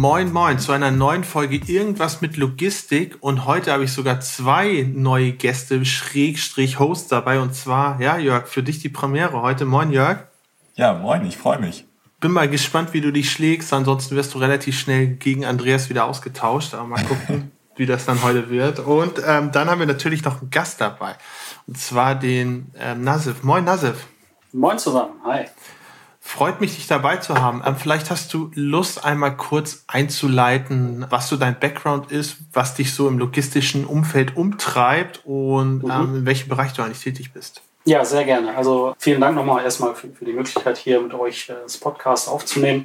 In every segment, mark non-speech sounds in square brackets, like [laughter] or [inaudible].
Moin, moin zu einer neuen Folge Irgendwas mit Logistik. Und heute habe ich sogar zwei neue Gäste, Schrägstrich Host dabei. Und zwar, ja, Jörg, für dich die Premiere heute. Moin, Jörg. Ja, moin, ich freue mich. Bin mal gespannt, wie du dich schlägst. Ansonsten wirst du relativ schnell gegen Andreas wieder ausgetauscht. Aber mal gucken, [laughs] wie das dann heute wird. Und ähm, dann haben wir natürlich noch einen Gast dabei. Und zwar den ähm, Nasif. Moin, Nasif. Moin zusammen. Hi. Freut mich, dich dabei zu haben. Ähm, vielleicht hast du Lust, einmal kurz einzuleiten, was so dein Background ist, was dich so im logistischen Umfeld umtreibt und mhm. ähm, in welchem Bereich du eigentlich tätig bist. Ja, sehr gerne. Also vielen Dank nochmal erstmal für, für die Möglichkeit, hier mit euch äh, das Podcast aufzunehmen.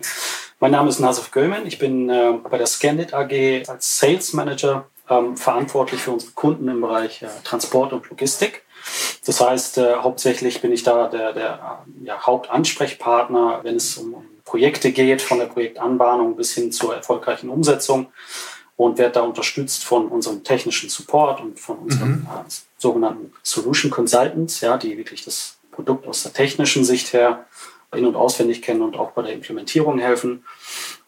Mein Name ist Nasif Gölmen. Ich bin äh, bei der Scandit AG als Sales Manager ähm, verantwortlich für unsere Kunden im Bereich äh, Transport und Logistik. Das heißt, äh, hauptsächlich bin ich da der, der ja, Hauptansprechpartner, wenn es um, um Projekte geht, von der Projektanbahnung bis hin zur erfolgreichen Umsetzung und werde da unterstützt von unserem technischen Support und von unseren mhm. äh, sogenannten Solution Consultants, ja, die wirklich das Produkt aus der technischen Sicht her in- und auswendig kennen und auch bei der Implementierung helfen.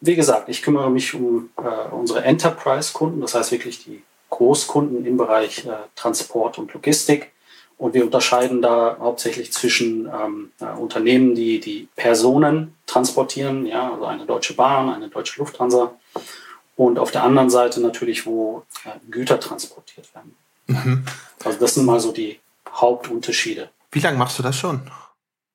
Wie gesagt, ich kümmere mich um äh, unsere Enterprise-Kunden, das heißt wirklich die Großkunden im Bereich äh, Transport und Logistik und wir unterscheiden da hauptsächlich zwischen ähm, äh, Unternehmen, die die Personen transportieren, ja, also eine Deutsche Bahn, eine Deutsche Lufthansa. Und auf der anderen Seite natürlich, wo äh, Güter transportiert werden. Mhm. Also das sind mal so die Hauptunterschiede. Wie lange machst du das schon?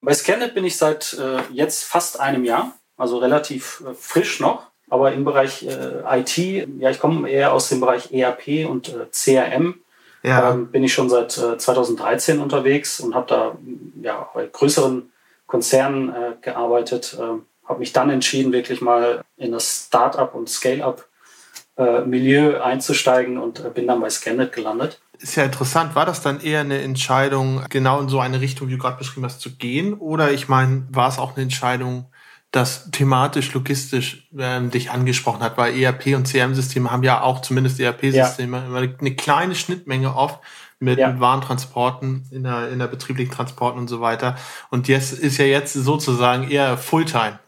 Bei Scannet bin ich seit äh, jetzt fast einem Jahr, also relativ äh, frisch noch. Aber im Bereich äh, IT, ja, ich komme eher aus dem Bereich ERP und äh, CRM ja. ähm, bin ich schon seit äh, 2013 unterwegs und habe da ja, bei größeren Konzernen äh, gearbeitet. Äh, habe mich dann entschieden, wirklich mal in das Start-up und Scale-up-Milieu äh, einzusteigen und äh, bin dann bei Scannet gelandet. Ist ja interessant. War das dann eher eine Entscheidung, genau in so eine Richtung, wie du gerade beschrieben hast, zu gehen? Oder ich meine, war es auch eine Entscheidung, das thematisch, logistisch ähm, dich angesprochen hat, weil ERP und CRM-Systeme haben ja auch zumindest ERP-Systeme ja. immer eine kleine Schnittmenge oft mit, ja. mit Warentransporten, in der, in der betrieblichen Transporten und so weiter. Und jetzt ist ja jetzt sozusagen eher Fulltime [laughs]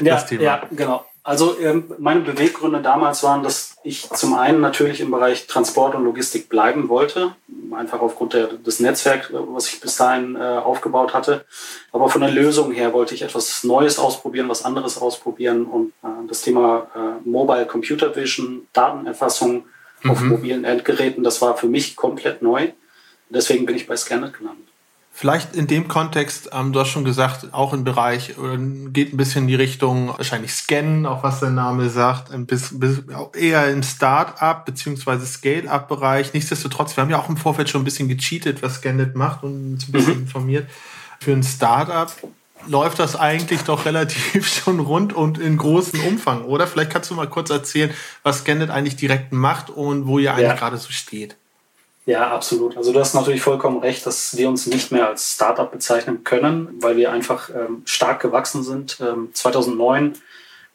das ja, Thema. Ja, genau. Also ähm, meine Beweggründe damals waren, dass ich zum einen natürlich im Bereich Transport und Logistik bleiben wollte, einfach aufgrund der, des Netzwerks, was ich bis dahin äh, aufgebaut hatte. Aber von der Lösung her wollte ich etwas Neues ausprobieren, was anderes ausprobieren und äh, das Thema äh, Mobile Computer Vision, Datenerfassung mhm. auf mobilen Endgeräten, das war für mich komplett neu. Deswegen bin ich bei Scannet gelandet. Vielleicht in dem Kontext, ähm, du hast schon gesagt, auch im Bereich, äh, geht ein bisschen in die Richtung wahrscheinlich Scannen, auch was der Name sagt, ein bisschen, eher im Start-up beziehungsweise Scale-up-Bereich. Nichtsdestotrotz, wir haben ja auch im Vorfeld schon ein bisschen gecheatet, was Scannet macht und uns ein bisschen mhm. informiert. Für ein Start-up läuft das eigentlich doch relativ [laughs] schon rund und in großem Umfang, oder? Vielleicht kannst du mal kurz erzählen, was Scannet eigentlich direkt macht und wo ihr eigentlich ja. gerade so steht. Ja, absolut. Also du hast natürlich vollkommen recht, dass wir uns nicht mehr als Startup bezeichnen können, weil wir einfach ähm, stark gewachsen sind. Ähm, 2009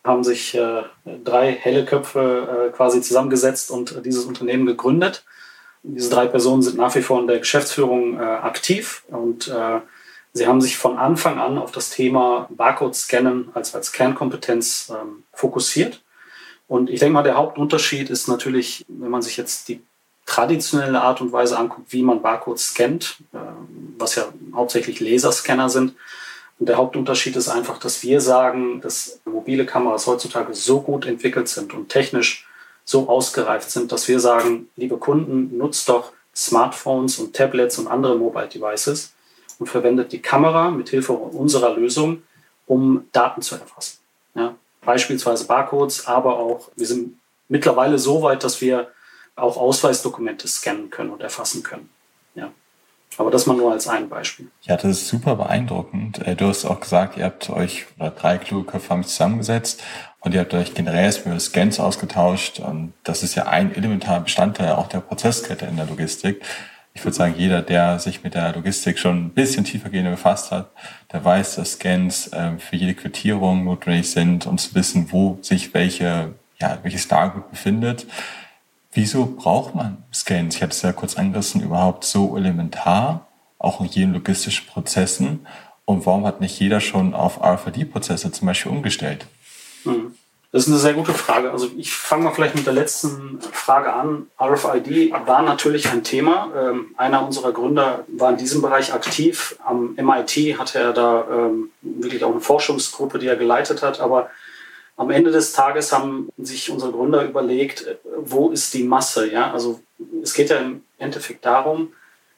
haben sich äh, drei helle Köpfe äh, quasi zusammengesetzt und äh, dieses Unternehmen gegründet. Diese drei Personen sind nach wie vor in der Geschäftsführung äh, aktiv und äh, sie haben sich von Anfang an auf das Thema Barcode-Scannen als, als Kernkompetenz ähm, fokussiert. Und ich denke mal, der Hauptunterschied ist natürlich, wenn man sich jetzt die traditionelle Art und Weise anguckt, wie man Barcodes scannt, äh, was ja hauptsächlich Laserscanner sind. Und der Hauptunterschied ist einfach, dass wir sagen, dass mobile Kameras heutzutage so gut entwickelt sind und technisch so ausgereift sind, dass wir sagen, liebe Kunden, nutzt doch Smartphones und Tablets und andere Mobile Devices und verwendet die Kamera mit Hilfe unserer Lösung, um Daten zu erfassen. Ja, beispielsweise Barcodes, aber auch, wir sind mittlerweile so weit, dass wir auch Ausweisdokumente scannen können und erfassen können. Ja. Aber das mal nur als ein Beispiel. Ja, das ist super beeindruckend. Äh, du hast auch gesagt, ihr habt euch, oder drei kluge Köpfe haben zusammengesetzt und ihr habt euch generell über Scans ausgetauscht. Und das ist ja ein elementarer Bestandteil auch der Prozesskette in der Logistik. Ich würde sagen, jeder, der sich mit der Logistik schon ein bisschen tiefergehend befasst hat, der weiß, dass Scans äh, für jede Quittierung notwendig sind, um zu wissen, wo sich welche, ja, welches Lagergut befindet. Wieso braucht man Scans? Ich hatte es ja kurz angerissen, überhaupt so elementar, auch in jeden logistischen Prozessen. Und warum hat nicht jeder schon auf RFID-Prozesse zum Beispiel umgestellt? Hm. Das ist eine sehr gute Frage. Also ich fange mal vielleicht mit der letzten Frage an. RFID war natürlich ein Thema. Ähm, einer unserer Gründer war in diesem Bereich aktiv. Am MIT hatte er da ähm, wirklich auch eine Forschungsgruppe, die er geleitet hat. Aber am Ende des Tages haben sich unsere Gründer überlegt, äh, wo ist die Masse? Ja? Also es geht ja im Endeffekt darum,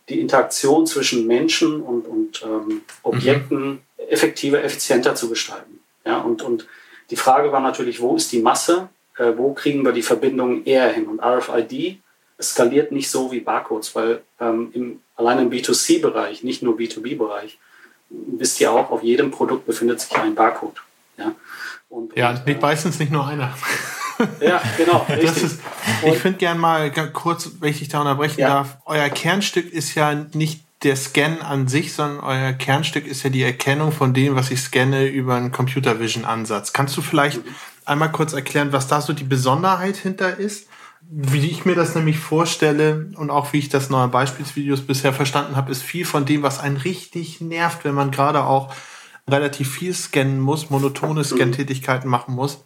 die Interaktion zwischen Menschen und, und ähm, Objekten mhm. effektiver, effizienter zu gestalten. Ja? Und, und die Frage war natürlich, wo ist die Masse? Äh, wo kriegen wir die Verbindung eher hin? Und RFID skaliert nicht so wie Barcodes, weil ähm, im, allein im B2C-Bereich, nicht nur B2B-Bereich, wisst ihr auch, auf jedem Produkt befindet sich ein Barcode. Ja, und, ja und, äh, meistens nicht nur einer. [laughs] Ja, genau. [laughs] Ist, ich finde gern mal kurz, wenn ich dich da unterbrechen ja. darf, euer Kernstück ist ja nicht der Scan an sich, sondern euer Kernstück ist ja die Erkennung von dem, was ich scanne, über einen Computer Vision Ansatz. Kannst du vielleicht mhm. einmal kurz erklären, was da so die Besonderheit hinter ist? Wie ich mir das nämlich vorstelle und auch wie ich das in Beispielsvideos bisher verstanden habe, ist viel von dem, was einen richtig nervt, wenn man gerade auch relativ viel scannen muss, monotone. Scan-Tätigkeiten machen muss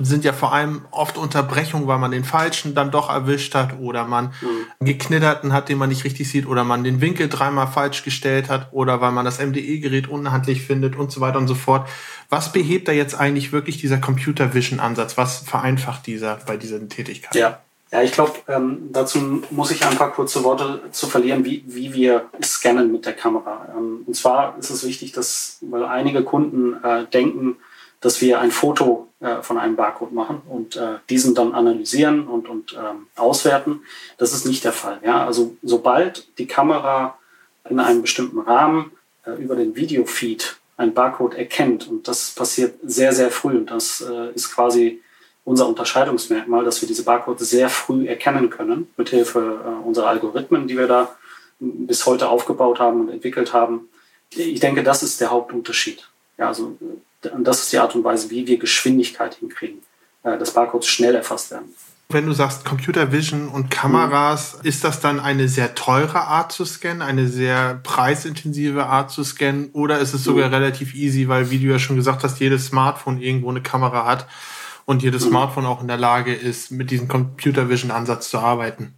sind ja vor allem oft Unterbrechungen, weil man den falschen dann doch erwischt hat oder man mhm. geknitterten hat, den man nicht richtig sieht oder man den Winkel dreimal falsch gestellt hat oder weil man das MDE-Gerät unhandlich findet und so weiter und so fort. Was behebt da jetzt eigentlich wirklich dieser Computer Vision Ansatz? Was vereinfacht dieser bei diesen Tätigkeiten? Ja. Ja, ich glaube, ähm, dazu muss ich ein paar kurze Worte zu verlieren, wie, wie wir scannen mit der Kamera. Ähm, und zwar ist es wichtig, dass, weil einige Kunden äh, denken, dass wir ein Foto äh, von einem Barcode machen und äh, diesen dann analysieren und, und ähm, auswerten. Das ist nicht der Fall. Ja? Also sobald die Kamera in einem bestimmten Rahmen äh, über den Videofeed ein Barcode erkennt und das passiert sehr, sehr früh und das äh, ist quasi unser Unterscheidungsmerkmal, dass wir diese Barcodes sehr früh erkennen können, mithilfe äh, unserer Algorithmen, die wir da bis heute aufgebaut haben und entwickelt haben. Ich denke, das ist der Hauptunterschied. Ja, also und das ist die Art und Weise, wie wir Geschwindigkeit hinkriegen, äh, dass Barcodes schnell erfasst werden. Wenn du sagst Computer Vision und Kameras, mhm. ist das dann eine sehr teure Art zu scannen, eine sehr preisintensive Art zu scannen oder ist es sogar mhm. relativ easy, weil wie du ja schon gesagt hast, jedes Smartphone irgendwo eine Kamera hat und jedes. Smartphone auch in der Lage ist, mit diesem Computer Vision Ansatz zu arbeiten?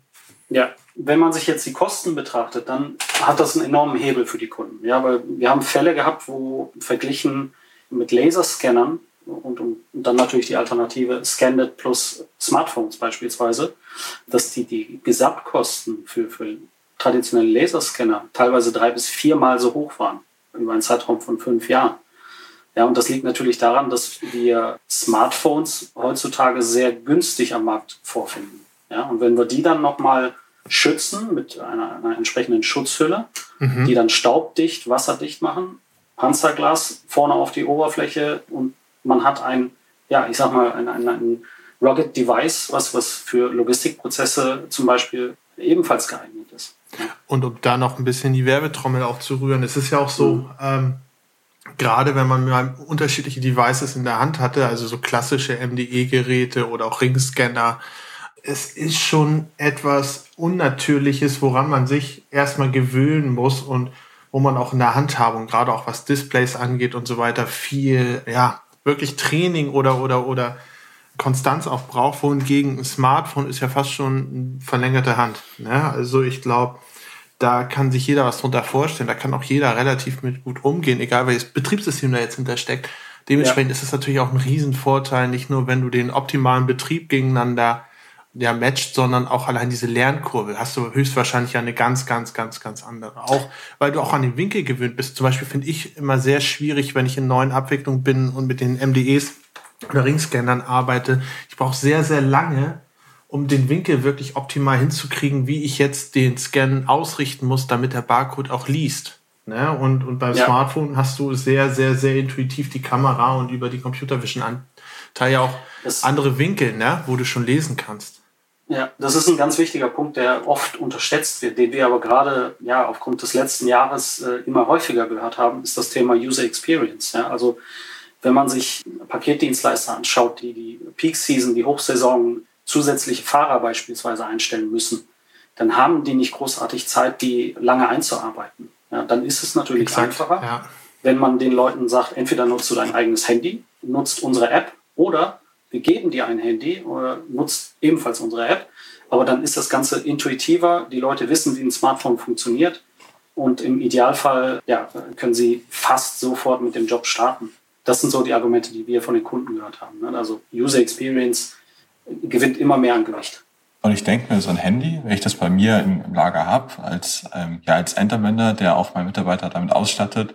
Ja, wenn man sich jetzt die Kosten betrachtet, dann hat das einen enormen Hebel für die Kunden. Ja, weil wir haben Fälle gehabt, wo verglichen mit Laserscannern und, und, dann natürlich die Alternative Scanned plus Smartphones beispielsweise, dass die, die Gesamtkosten für, für traditionelle Laserscanner teilweise drei bis viermal so hoch waren über einen Zeitraum von fünf Jahren. Ja, und das liegt natürlich daran, dass wir Smartphones heutzutage sehr günstig am Markt vorfinden. Ja, und wenn wir die dann nochmal schützen mit einer, einer entsprechenden Schutzhülle, mhm. die dann staubdicht, wasserdicht machen, Panzerglas vorne auf die Oberfläche und man hat ein, ja, ich sag mal, ein, ein, ein Rugged Device, was, was für Logistikprozesse zum Beispiel ebenfalls geeignet ist. Und um da noch ein bisschen die Werbetrommel auch zu rühren, es ist ja auch so, mhm. ähm, gerade wenn man unterschiedliche Devices in der Hand hatte, also so klassische MDE-Geräte oder auch Ringscanner, es ist schon etwas Unnatürliches, woran man sich erstmal gewöhnen muss und wo man auch in der Handhabung, gerade auch was Displays angeht und so weiter, viel, ja, wirklich Training oder, oder, oder Konstanz auch braucht, wohingegen ein Smartphone ist ja fast schon verlängerte Hand. Ne? Also ich glaube, da kann sich jeder was drunter vorstellen. Da kann auch jeder relativ mit gut umgehen, egal welches Betriebssystem da jetzt hintersteckt. Dementsprechend ja. ist es natürlich auch ein Riesenvorteil, nicht nur wenn du den optimalen Betrieb gegeneinander ja, matcht, sondern auch allein diese Lernkurve hast du höchstwahrscheinlich eine ganz, ganz, ganz, ganz andere. Auch weil du auch an den Winkel gewöhnt bist. Zum Beispiel finde ich immer sehr schwierig, wenn ich in neuen Abwicklungen bin und mit den MDEs oder Ringscannern arbeite. Ich brauche sehr, sehr lange, um den Winkel wirklich optimal hinzukriegen, wie ich jetzt den Scan ausrichten muss, damit der Barcode auch liest. Ne? Und, und beim ja. Smartphone hast du sehr, sehr, sehr intuitiv die Kamera und über die Computer Vision Anteil auch das andere Winkel, ne? wo du schon lesen kannst. Ja, das ist ein ganz wichtiger Punkt, der oft unterschätzt wird, den wir aber gerade ja aufgrund des letzten Jahres äh, immer häufiger gehört haben, ist das Thema User Experience. Ja? Also wenn man sich Paketdienstleister anschaut, die die Peak Season, die Hochsaison zusätzliche Fahrer beispielsweise einstellen müssen, dann haben die nicht großartig Zeit, die lange einzuarbeiten. Ja, dann ist es natürlich Exakt, einfacher, ja. wenn man den Leuten sagt, entweder nutzt du dein eigenes Handy, nutzt unsere App oder wir geben dir ein Handy oder nutzt ebenfalls unsere App. Aber dann ist das Ganze intuitiver. Die Leute wissen, wie ein Smartphone funktioniert. Und im Idealfall ja, können sie fast sofort mit dem Job starten. Das sind so die Argumente, die wir von den Kunden gehört haben. Ne? Also User Experience gewinnt immer mehr an Gewicht. Und ich denke mir, so ein Handy, wenn ich das bei mir im, Lager habe, als, ähm, ja, als Endanwender, der auch meinen Mitarbeiter damit ausstattet,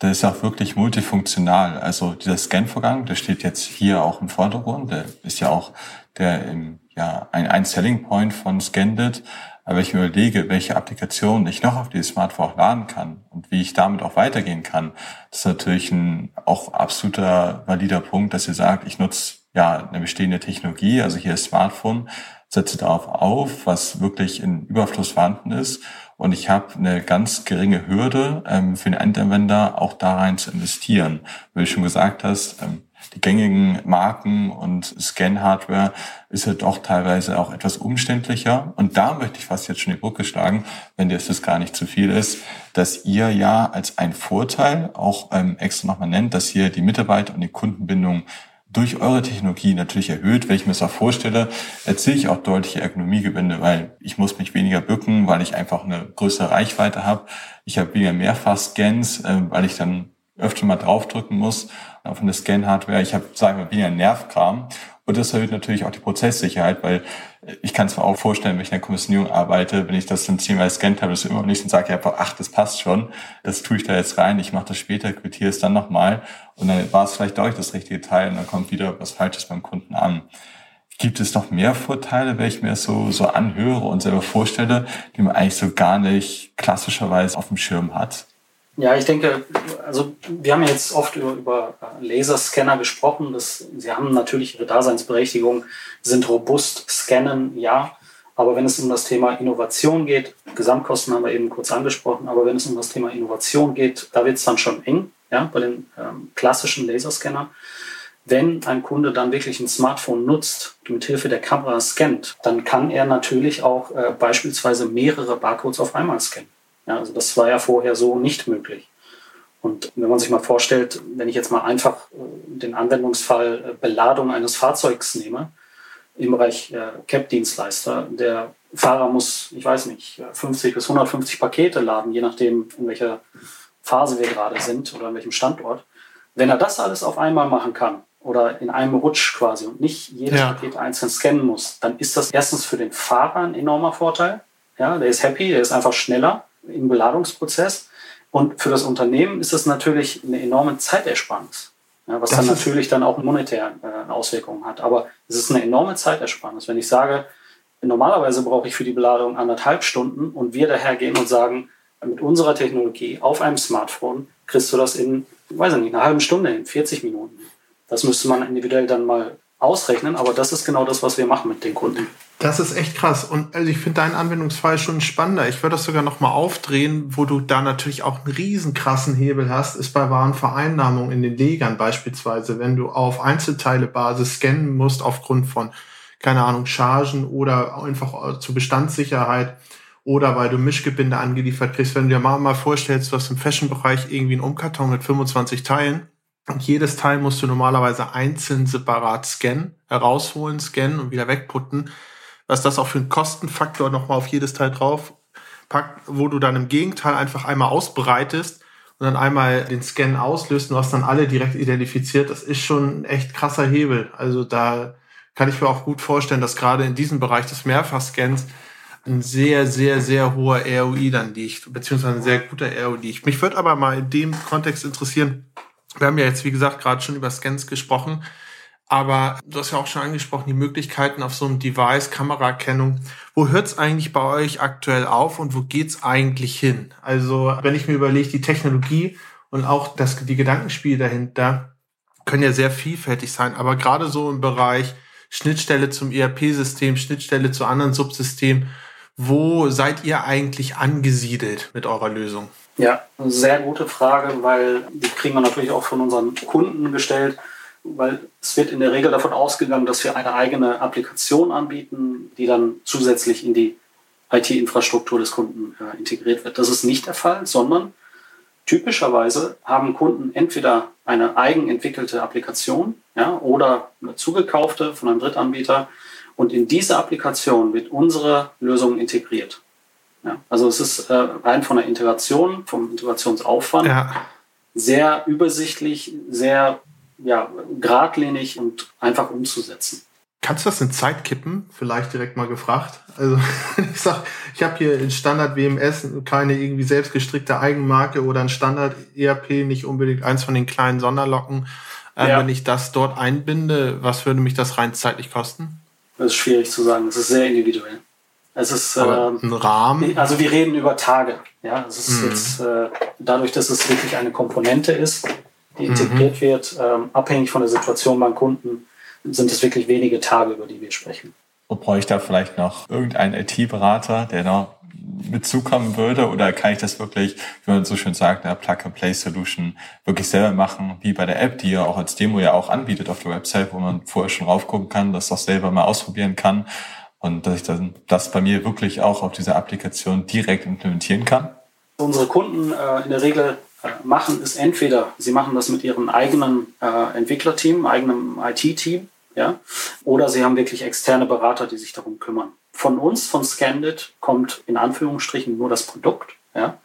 der ist auch wirklich multifunktional. Also dieser Scan-Vorgang, der steht jetzt hier auch im Vordergrund, der ist ja auch der ja, ein, ein Selling Point von Scandit. Aber wenn ich mir überlege, welche Applikationen ich noch auf dieses Smartphone auch laden kann und wie ich damit auch weitergehen kann, ist natürlich ein auch absoluter valider Punkt, dass ihr sagt, ich nutze ja eine bestehende Technologie, also hier Smartphone, setze darauf auf, was wirklich in Überfluss vorhanden ist und ich habe eine ganz geringe Hürde ähm, für den Endanwender auch da rein zu investieren. Wie du schon gesagt hast, ähm, die gängigen Marken und Scan-Hardware ist ja doch teilweise auch etwas umständlicher. Und da möchte ich fast jetzt schon die Brücke schlagen, wenn dir das gar nicht zu viel ist, dass ihr ja als ein Vorteil auch ähm, extra nochmal nennt, dass ihr die Mitarbeiter und die Kundenbindung durch eure Technologie natürlich erhöht. Wenn ich mir das auch vorstelle, erziele ich auch deutliche Ergonomiegewinne, weil ich muss mich weniger bücken, weil ich einfach eine größere Reichweite habe. Ich habe weniger Mehrfach-Scans, äh, weil ich dann öfter mal draufdrücken muss auf eine Scan-Hardware. Ich habe, sagen wir, weniger Nervkram. Und das erhöht natürlich auch die Prozesssicherheit, weil ich kann es mir auch vorstellen, wenn ich in der Kommissionierung arbeite, wenn ich das dann zehnmal scannt habe, das immer nicht und sage einfach, ach, das passt schon, das tue ich da jetzt rein, ich mache das später, quittiere es dann nochmal und dann war es vielleicht doch das richtige Teil und dann kommt wieder was Falsches beim Kunden an. Gibt es noch mehr Vorteile, wenn ich mir das so, so anhöre und selber vorstelle, die man eigentlich so gar nicht klassischerweise auf dem Schirm hat? Ja, ich denke, also wir haben jetzt oft über, über Laserscanner gesprochen. Das, sie haben natürlich ihre Daseinsberechtigung, sind robust, scannen, ja. Aber wenn es um das Thema Innovation geht, Gesamtkosten haben wir eben kurz angesprochen, aber wenn es um das Thema Innovation geht, da wird es dann schon eng, ja, bei den ähm, klassischen Laserscannern. Wenn ein Kunde dann wirklich ein Smartphone nutzt und mit Hilfe der Kamera scannt, dann kann er natürlich auch äh, beispielsweise mehrere Barcodes auf einmal scannen. Ja, also das war ja vorher so nicht möglich. Und wenn man sich mal vorstellt, wenn ich jetzt mal einfach äh, den Anwendungsfall äh, Beladung eines Fahrzeugs nehme, im Bereich äh, CAP-Dienstleister, der Fahrer muss, ich weiß nicht, 50 bis 150 Pakete laden, je nachdem, in welcher Phase wir gerade sind oder an welchem Standort. Wenn er das alles auf einmal machen kann oder in einem Rutsch quasi und nicht jedes ja. Paket einzeln scannen muss, dann ist das erstens für den Fahrer ein enormer Vorteil. Ja, der ist happy, der ist einfach schneller im Beladungsprozess. Und für das Unternehmen ist es natürlich eine enorme Zeitersparnis, ja, was das dann natürlich dann auch monetär äh, Auswirkungen hat. Aber es ist eine enorme Zeitersparnis. Wenn ich sage, normalerweise brauche ich für die Beladung anderthalb Stunden und wir daher gehen und sagen, mit unserer Technologie auf einem Smartphone kriegst du das in, weiß ich nicht, einer halben Stunde, in 40 Minuten. Das müsste man individuell dann mal ausrechnen, aber das ist genau das, was wir machen mit den Kunden. Das ist echt krass. Und also ich finde deinen Anwendungsfall schon spannender. Ich würde das sogar noch mal aufdrehen, wo du da natürlich auch einen riesen krassen Hebel hast, ist bei Warenvereinnahmung in den Legern beispielsweise, wenn du auf Einzelteilebasis scannen musst aufgrund von, keine Ahnung, Chargen oder einfach zur Bestandssicherheit oder weil du Mischgebinde angeliefert kriegst. Wenn du dir mal, mal vorstellst, du hast im Fashion-Bereich irgendwie einen Umkarton mit 25 Teilen und jedes Teil musst du normalerweise einzeln separat scannen, herausholen, scannen und wieder wegputten. Was das auch für einen Kostenfaktor nochmal auf jedes Teil drauf packt, wo du dann im Gegenteil einfach einmal ausbreitest und dann einmal den Scan auslöst und du hast dann alle direkt identifiziert. Das ist schon ein echt krasser Hebel. Also da kann ich mir auch gut vorstellen, dass gerade in diesem Bereich des Mehrfachscans ein sehr, sehr, sehr hoher ROI dann liegt, beziehungsweise ein sehr guter ROI liegt. Mich würde aber mal in dem Kontext interessieren, wir haben ja jetzt, wie gesagt, gerade schon über Scans gesprochen. Aber du hast ja auch schon angesprochen, die Möglichkeiten auf so einem Device, Kameraerkennung. Wo hört es eigentlich bei euch aktuell auf und wo geht's eigentlich hin? Also wenn ich mir überlege, die Technologie und auch das, die Gedankenspiele dahinter können ja sehr vielfältig sein. Aber gerade so im Bereich Schnittstelle zum ERP-System, Schnittstelle zu anderen Subsystemen, wo seid ihr eigentlich angesiedelt mit eurer Lösung? Ja, sehr gute Frage, weil die kriegen wir natürlich auch von unseren Kunden gestellt weil es wird in der Regel davon ausgegangen, dass wir eine eigene Applikation anbieten, die dann zusätzlich in die IT-Infrastruktur des Kunden äh, integriert wird. Das ist nicht der Fall, sondern typischerweise haben Kunden entweder eine eigenentwickelte Applikation ja, oder eine zugekaufte von einem Drittanbieter und in diese Applikation wird unsere Lösung integriert. Ja, also es ist äh, rein von der Integration, vom Integrationsaufwand ja. sehr übersichtlich, sehr ja, geradlinig und einfach umzusetzen. Kannst du das in Zeit kippen? Vielleicht direkt mal gefragt. Also [laughs] ich sag, ich habe hier in Standard WMS keine irgendwie selbstgestrickte Eigenmarke oder ein Standard ERP, nicht unbedingt eins von den kleinen Sonderlocken. Äh, ja. Wenn ich das dort einbinde, was würde mich das rein zeitlich kosten? Das ist schwierig zu sagen. Das ist sehr individuell. Es ist ähm, ein Rahmen. Also wir reden über Tage. Ja, es ist mhm. jetzt äh, dadurch, dass es wirklich eine Komponente ist, die integriert mhm. wird, ähm, abhängig von der Situation beim Kunden, sind es wirklich wenige Tage, über die wir sprechen. Und brauche ich da vielleicht noch irgendeinen IT-Berater, der noch mitzukommen würde? Oder kann ich das wirklich, wie man so schön sagt, eine Plug-and-Play-Solution wirklich selber machen, wie bei der App, die ja auch als Demo ja auch anbietet auf der Website, wo man vorher schon raufgucken kann, das auch selber mal ausprobieren kann und dass ich dann das bei mir wirklich auch auf dieser Applikation direkt implementieren kann? Unsere Kunden äh, in der Regel machen, ist entweder, sie machen das mit ihrem eigenen äh, Entwicklerteam, eigenem IT-Team, ja, oder sie haben wirklich externe Berater, die sich darum kümmern. Von uns, von Scandit, kommt in Anführungsstrichen nur das Produkt, ja,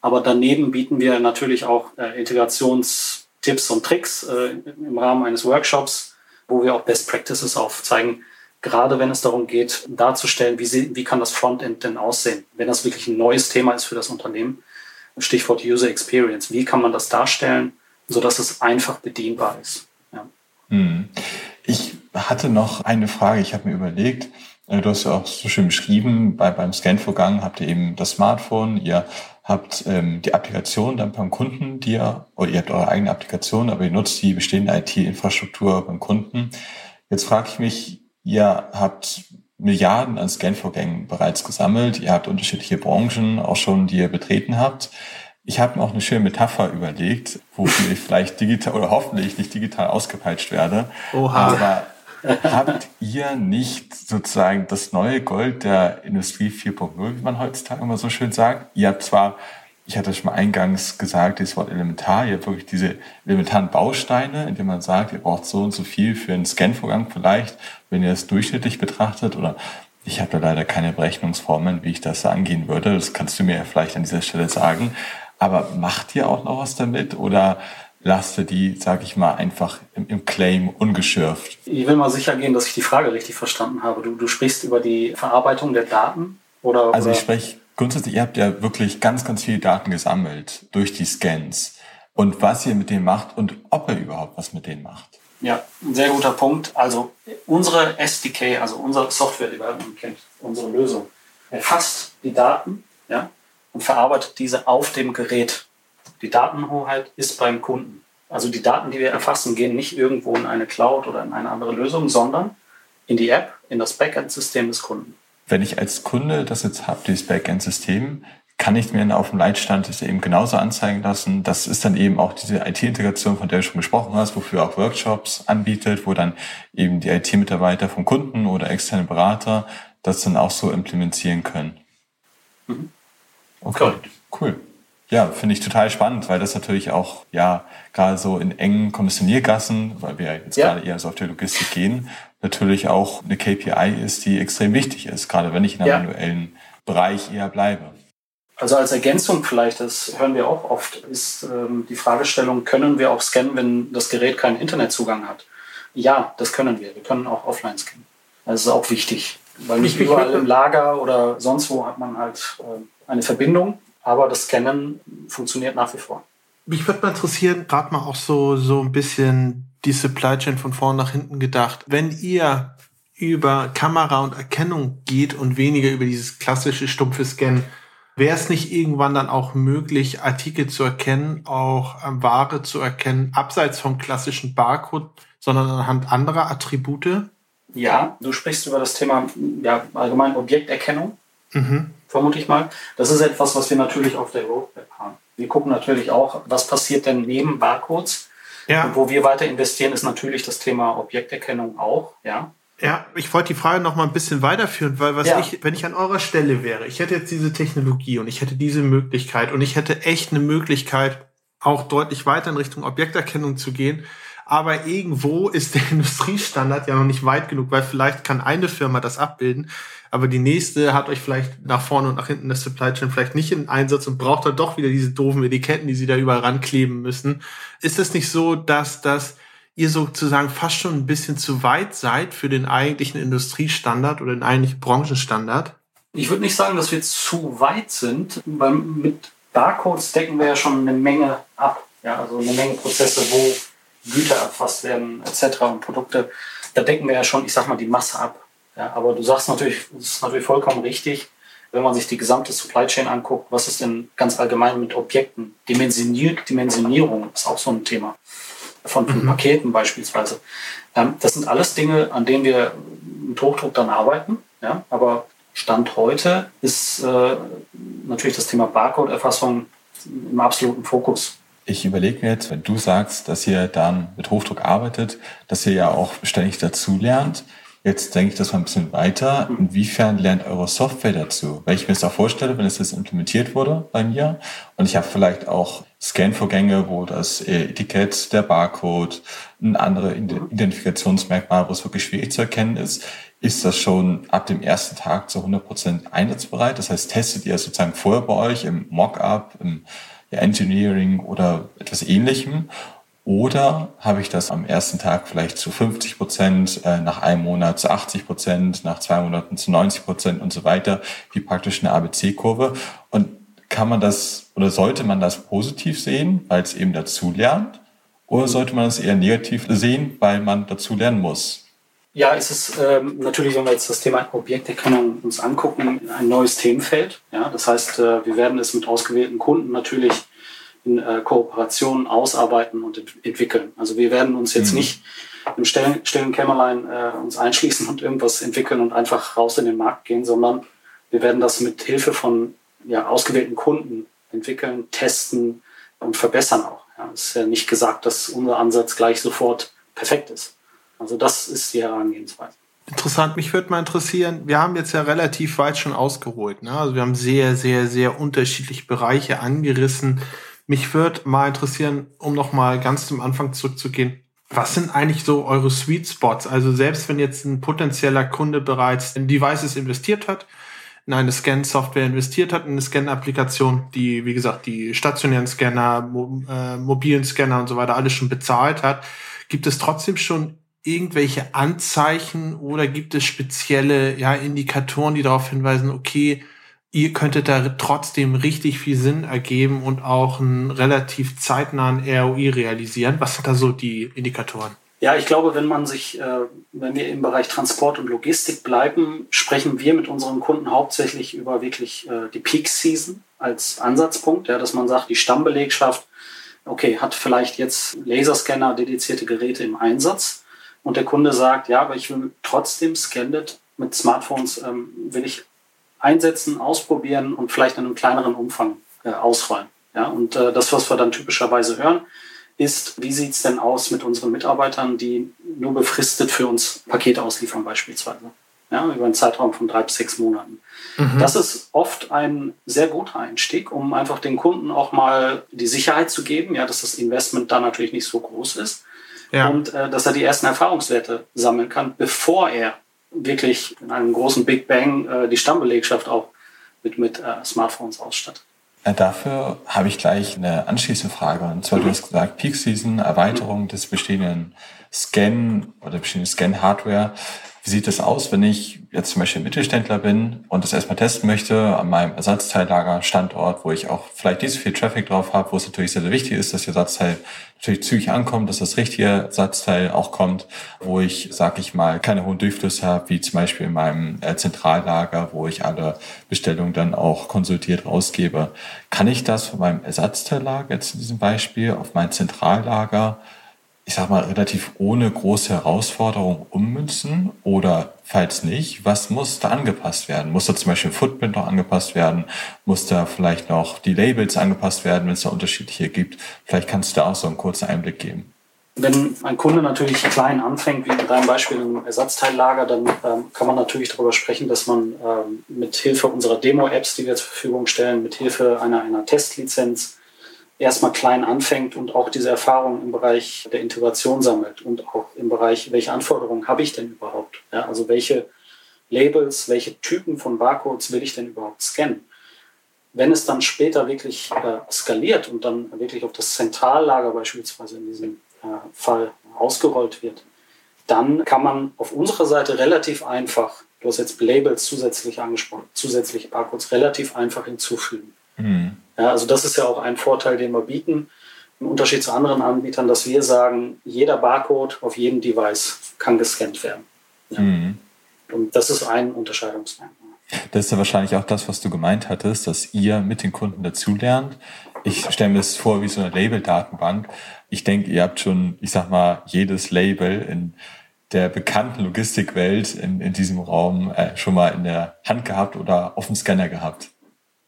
aber daneben bieten wir natürlich auch äh, Integrationstipps und Tricks äh, im Rahmen eines Workshops, wo wir auch Best Practices aufzeigen, gerade wenn es darum geht, darzustellen, wie, sie, wie kann das Frontend denn aussehen, wenn das wirklich ein neues Thema ist für das Unternehmen Stichwort User Experience. Wie kann man das darstellen, sodass es einfach bedienbar ist? Ja. Hm. Ich hatte noch eine Frage. Ich habe mir überlegt, äh, du hast ja auch so schön beschrieben, bei, beim Scan-Vorgang habt ihr eben das Smartphone, ihr habt ähm, die Applikation dann beim Kunden, die ihr, oder ihr habt eure eigene Applikation, aber ihr nutzt die bestehende IT-Infrastruktur beim Kunden. Jetzt frage ich mich, ihr habt Milliarden an Scan-Vorgängen bereits gesammelt. Ihr habt unterschiedliche Branchen auch schon, die ihr betreten habt. Ich habe mir auch eine schöne Metapher überlegt, wofür ich vielleicht digital oder hoffentlich nicht digital ausgepeitscht werde. Oha. Aber habt ihr nicht sozusagen das neue Gold der Industrie 4.0, wie man heutzutage immer so schön sagt? Ihr habt zwar ich hatte schon mal eingangs gesagt, das Wort elementar, ihr habt wirklich diese elementaren Bausteine, indem man sagt, ihr braucht so und so viel für einen Scanvorgang vielleicht, wenn ihr es durchschnittlich betrachtet oder ich habe da leider keine Berechnungsformeln, wie ich das angehen würde. Das kannst du mir vielleicht an dieser Stelle sagen. Aber macht ihr auch noch was damit oder lasst ihr die, sage ich mal, einfach im, im, Claim ungeschürft? Ich will mal sicher gehen, dass ich die Frage richtig verstanden habe. Du, du sprichst über die Verarbeitung der Daten oder? Also ich spreche grundsätzlich, ihr habt ja wirklich ganz, ganz viele Daten gesammelt durch die Scans und was ihr mit denen macht und ob ihr überhaupt was mit denen macht. Ja, ein sehr guter Punkt. Also unsere SDK, also unser Software Development Kit, unsere Lösung, erfasst die Daten ja, und verarbeitet diese auf dem Gerät. Die Datenhoheit ist beim Kunden. Also die Daten, die wir erfassen, gehen nicht irgendwo in eine Cloud oder in eine andere Lösung, sondern in die App, in das Backend-System des Kunden wenn ich als Kunde das jetzt habe, dieses Backend-System, kann ich mir auf dem Leitstand das eben genauso anzeigen lassen. Das ist dann eben auch diese IT-Integration, von der du schon gesprochen hast, wofür auch Workshops anbietet, wo dann eben die IT-Mitarbeiter vom Kunden oder externe Berater das dann auch so implementieren können. Mhm. Okay, cool. cool. Ja, finde ich total spannend, weil das natürlich auch, ja, gerade so in engen Kommissioniergassen, weil wir jetzt ja. gerade eher so auf die Logistik gehen, natürlich auch eine KPI ist, die extrem wichtig ist, gerade wenn ich in einem ja. manuellen Bereich eher bleibe. Also als Ergänzung vielleicht, das hören wir auch oft, ist ähm, die Fragestellung, können wir auch scannen, wenn das Gerät keinen Internetzugang hat? Ja, das können wir. Wir können auch offline scannen. Das ist auch wichtig, weil nicht überall im Lager oder sonst wo hat man halt äh, eine Verbindung aber das Scannen funktioniert nach wie vor. Mich würde mal interessieren, gerade mal auch so, so ein bisschen die Supply Chain von vorn nach hinten gedacht. Wenn ihr über Kamera und Erkennung geht und weniger über dieses klassische stumpfe Scannen, wäre es nicht irgendwann dann auch möglich, Artikel zu erkennen, auch äh, Ware zu erkennen, abseits vom klassischen Barcode, sondern anhand anderer Attribute? Ja, du sprichst über das Thema ja, allgemein Objekterkennung, mhm. Vermute ich mal. Das ist etwas, was wir natürlich auf der Roadmap haben. Wir gucken natürlich auch, was passiert denn neben Barcodes. Ja. Und wo wir weiter investieren, ist natürlich das Thema Objekterkennung auch. Ja. Ja, ich wollte die Frage noch mal ein bisschen weiterführen, weil was ja. ich, wenn ich an eurer Stelle wäre, ich hätte jetzt diese Technologie und ich hätte diese Möglichkeit und ich hätte echt eine Möglichkeit, auch deutlich weiter in Richtung Objekterkennung zu gehen, aber irgendwo ist der [laughs] Industriestandard ja noch nicht weit genug, weil vielleicht kann eine Firma das abbilden, aber die nächste hat euch vielleicht nach vorne und nach hinten das Supply Chain vielleicht nicht in Einsatz und braucht dann doch wieder diese doofen Etiketten, die sie da überall rankleben müssen. Ist es nicht so, dass das ihr sozusagen fast schon ein bisschen zu weit seid für den eigentlichen Industriestandard oder den eigentlichen Branchenstandard? Ich würde nicht sagen, dass wir zu weit sind, weil mit Barcodes decken wir ja schon eine Menge ab. Ja, also eine Menge Prozesse, wo Güter erfasst werden etc. und Produkte, da decken wir ja schon, ich sag mal, die Masse ab. Ja, aber du sagst natürlich, das ist natürlich vollkommen richtig, wenn man sich die gesamte Supply Chain anguckt, was ist denn ganz allgemein mit Objekten? Dimensioniert, Dimensionierung ist auch so ein Thema. Von, von mhm. Paketen beispielsweise. Ähm, das sind alles Dinge, an denen wir mit Hochdruck dann arbeiten. Ja? Aber Stand heute ist äh, natürlich das Thema Barcode-Erfassung im absoluten Fokus. Ich überlege mir jetzt, wenn du sagst, dass ihr dann mit Hochdruck arbeitet, dass ihr ja auch ständig dazu lernt. Jetzt denke ich das mal ein bisschen weiter. Inwiefern lernt eure Software dazu? Weil ich mir das auch vorstelle, wenn es jetzt implementiert wurde bei mir und ich habe vielleicht auch Scan-Vorgänge, wo das Etikett, der Barcode, ein anderes Identifikationsmerkmal, wo es wirklich schwierig zu erkennen ist, ist das schon ab dem ersten Tag zu 100 Prozent einsatzbereit? Das heißt, testet ihr sozusagen vorher bei euch im Mockup, im Engineering oder etwas ähnlichem? Oder habe ich das am ersten Tag vielleicht zu 50 Prozent, äh, nach einem Monat zu 80 Prozent, nach zwei Monaten zu 90 Prozent und so weiter, wie praktisch eine ABC-Kurve. Und kann man das oder sollte man das positiv sehen, weil es eben dazu lernt? Oder sollte man es eher negativ sehen, weil man dazu lernen muss? Ja, es ist ähm, natürlich, wenn wir jetzt das Thema Objekterkennung uns angucken, ein neues Themenfeld. Ja, das heißt, äh, wir werden es mit ausgewählten Kunden natürlich in äh, Kooperation ausarbeiten und ent entwickeln. Also wir werden uns jetzt mhm. nicht im stillen, stillen Kämmerlein äh, uns einschließen und irgendwas entwickeln und einfach raus in den Markt gehen, sondern wir werden das mit Hilfe von ja, ausgewählten Kunden entwickeln, testen und verbessern auch. Ja, es ist ja nicht gesagt, dass unser Ansatz gleich sofort perfekt ist. Also das ist die Herangehensweise. Interessant, mich würde mal interessieren, wir haben jetzt ja relativ weit schon ausgeholt. Ne? Also wir haben sehr, sehr, sehr unterschiedliche Bereiche angerissen. Mich würde mal interessieren, um nochmal ganz zum Anfang zurückzugehen, was sind eigentlich so eure Sweet Spots? Also selbst wenn jetzt ein potenzieller Kunde bereits in Devices investiert hat, in eine Scan-Software investiert hat, in eine Scan-Applikation, die, wie gesagt, die stationären Scanner, mo äh, mobilen Scanner und so weiter alles schon bezahlt hat, gibt es trotzdem schon irgendwelche Anzeichen oder gibt es spezielle ja, Indikatoren, die darauf hinweisen, okay, ihr könntet da trotzdem richtig viel Sinn ergeben und auch einen relativ zeitnahen ROI realisieren. Was sind da so die Indikatoren? Ja, ich glaube, wenn man sich, äh, wenn wir im Bereich Transport und Logistik bleiben, sprechen wir mit unseren Kunden hauptsächlich über wirklich äh, die Peak Season als Ansatzpunkt, ja, dass man sagt, die Stammbelegschaft, okay, hat vielleicht jetzt Laserscanner, dedizierte Geräte im Einsatz und der Kunde sagt, ja, aber ich will trotzdem Scanned mit Smartphones, ähm, will ich einsetzen, ausprobieren und vielleicht in einem kleineren Umfang äh, ausrollen. Ja, und äh, das, was wir dann typischerweise hören, ist, wie sieht es denn aus mit unseren Mitarbeitern, die nur befristet für uns Pakete ausliefern beispielsweise. Ja, über einen Zeitraum von drei bis sechs Monaten. Mhm. Das ist oft ein sehr guter Einstieg, um einfach den Kunden auch mal die Sicherheit zu geben, ja, dass das Investment da natürlich nicht so groß ist ja. und äh, dass er die ersten Erfahrungswerte sammeln kann, bevor er wirklich in einem großen Big Bang äh, die Stammbelegschaft auch mit, mit äh, Smartphones ausstattet. Dafür habe ich gleich eine anschließende Frage. Und zwar, mhm. du hast gesagt, Peak Season, Erweiterung des bestehenden Scan oder bestehenden Scan-Hardware. Wie sieht es aus, wenn ich jetzt zum Beispiel Mittelständler bin und das erstmal testen möchte an meinem Ersatzteillager-Standort, wo ich auch vielleicht nicht so viel Traffic drauf habe, wo es natürlich sehr, sehr wichtig ist, dass der Ersatzteil natürlich zügig ankommt, dass das richtige Ersatzteil auch kommt, wo ich, sag ich mal, keine hohen Durchflüsse habe, wie zum Beispiel in meinem äh, Zentrallager, wo ich alle Bestellungen dann auch konsultiert rausgebe. Kann ich das von meinem Ersatzteillager jetzt in diesem Beispiel auf mein Zentrallager ich sag mal, relativ ohne große Herausforderung ummünzen? Oder falls nicht, was muss da angepasst werden? Muss da zum Beispiel Footprint noch angepasst werden? Muss da vielleicht noch die Labels angepasst werden, wenn es da unterschiedliche gibt? Vielleicht kannst du da auch so einen kurzen Einblick geben. Wenn ein Kunde natürlich klein anfängt, wie in deinem Beispiel im Ersatzteillager, dann ähm, kann man natürlich darüber sprechen, dass man ähm, mit Hilfe unserer Demo-Apps, die wir zur Verfügung stellen, mit Hilfe einer, einer Testlizenz erstmal klein anfängt und auch diese Erfahrung im Bereich der Integration sammelt und auch im Bereich, welche Anforderungen habe ich denn überhaupt? Ja, also welche Labels, welche Typen von Barcodes will ich denn überhaupt scannen? Wenn es dann später wirklich äh, skaliert und dann wirklich auf das Zentrallager beispielsweise in diesem äh, Fall ausgerollt wird, dann kann man auf unserer Seite relativ einfach, du hast jetzt Labels zusätzlich angesprochen, zusätzliche Barcodes relativ einfach hinzufügen. Mhm. Ja, also das ist ja auch ein Vorteil, den wir bieten, im Unterschied zu anderen Anbietern, dass wir sagen, jeder Barcode auf jedem Device kann gescannt werden. Ja. Mhm. Und das ist ein Unterscheidungsmerkmal. Das ist ja wahrscheinlich auch das, was du gemeint hattest, dass ihr mit den Kunden dazulernt. Ich stelle mir das vor wie so eine Label-Datenbank. Ich denke, ihr habt schon, ich sag mal, jedes Label in der bekannten Logistikwelt in, in diesem Raum äh, schon mal in der Hand gehabt oder auf dem Scanner gehabt.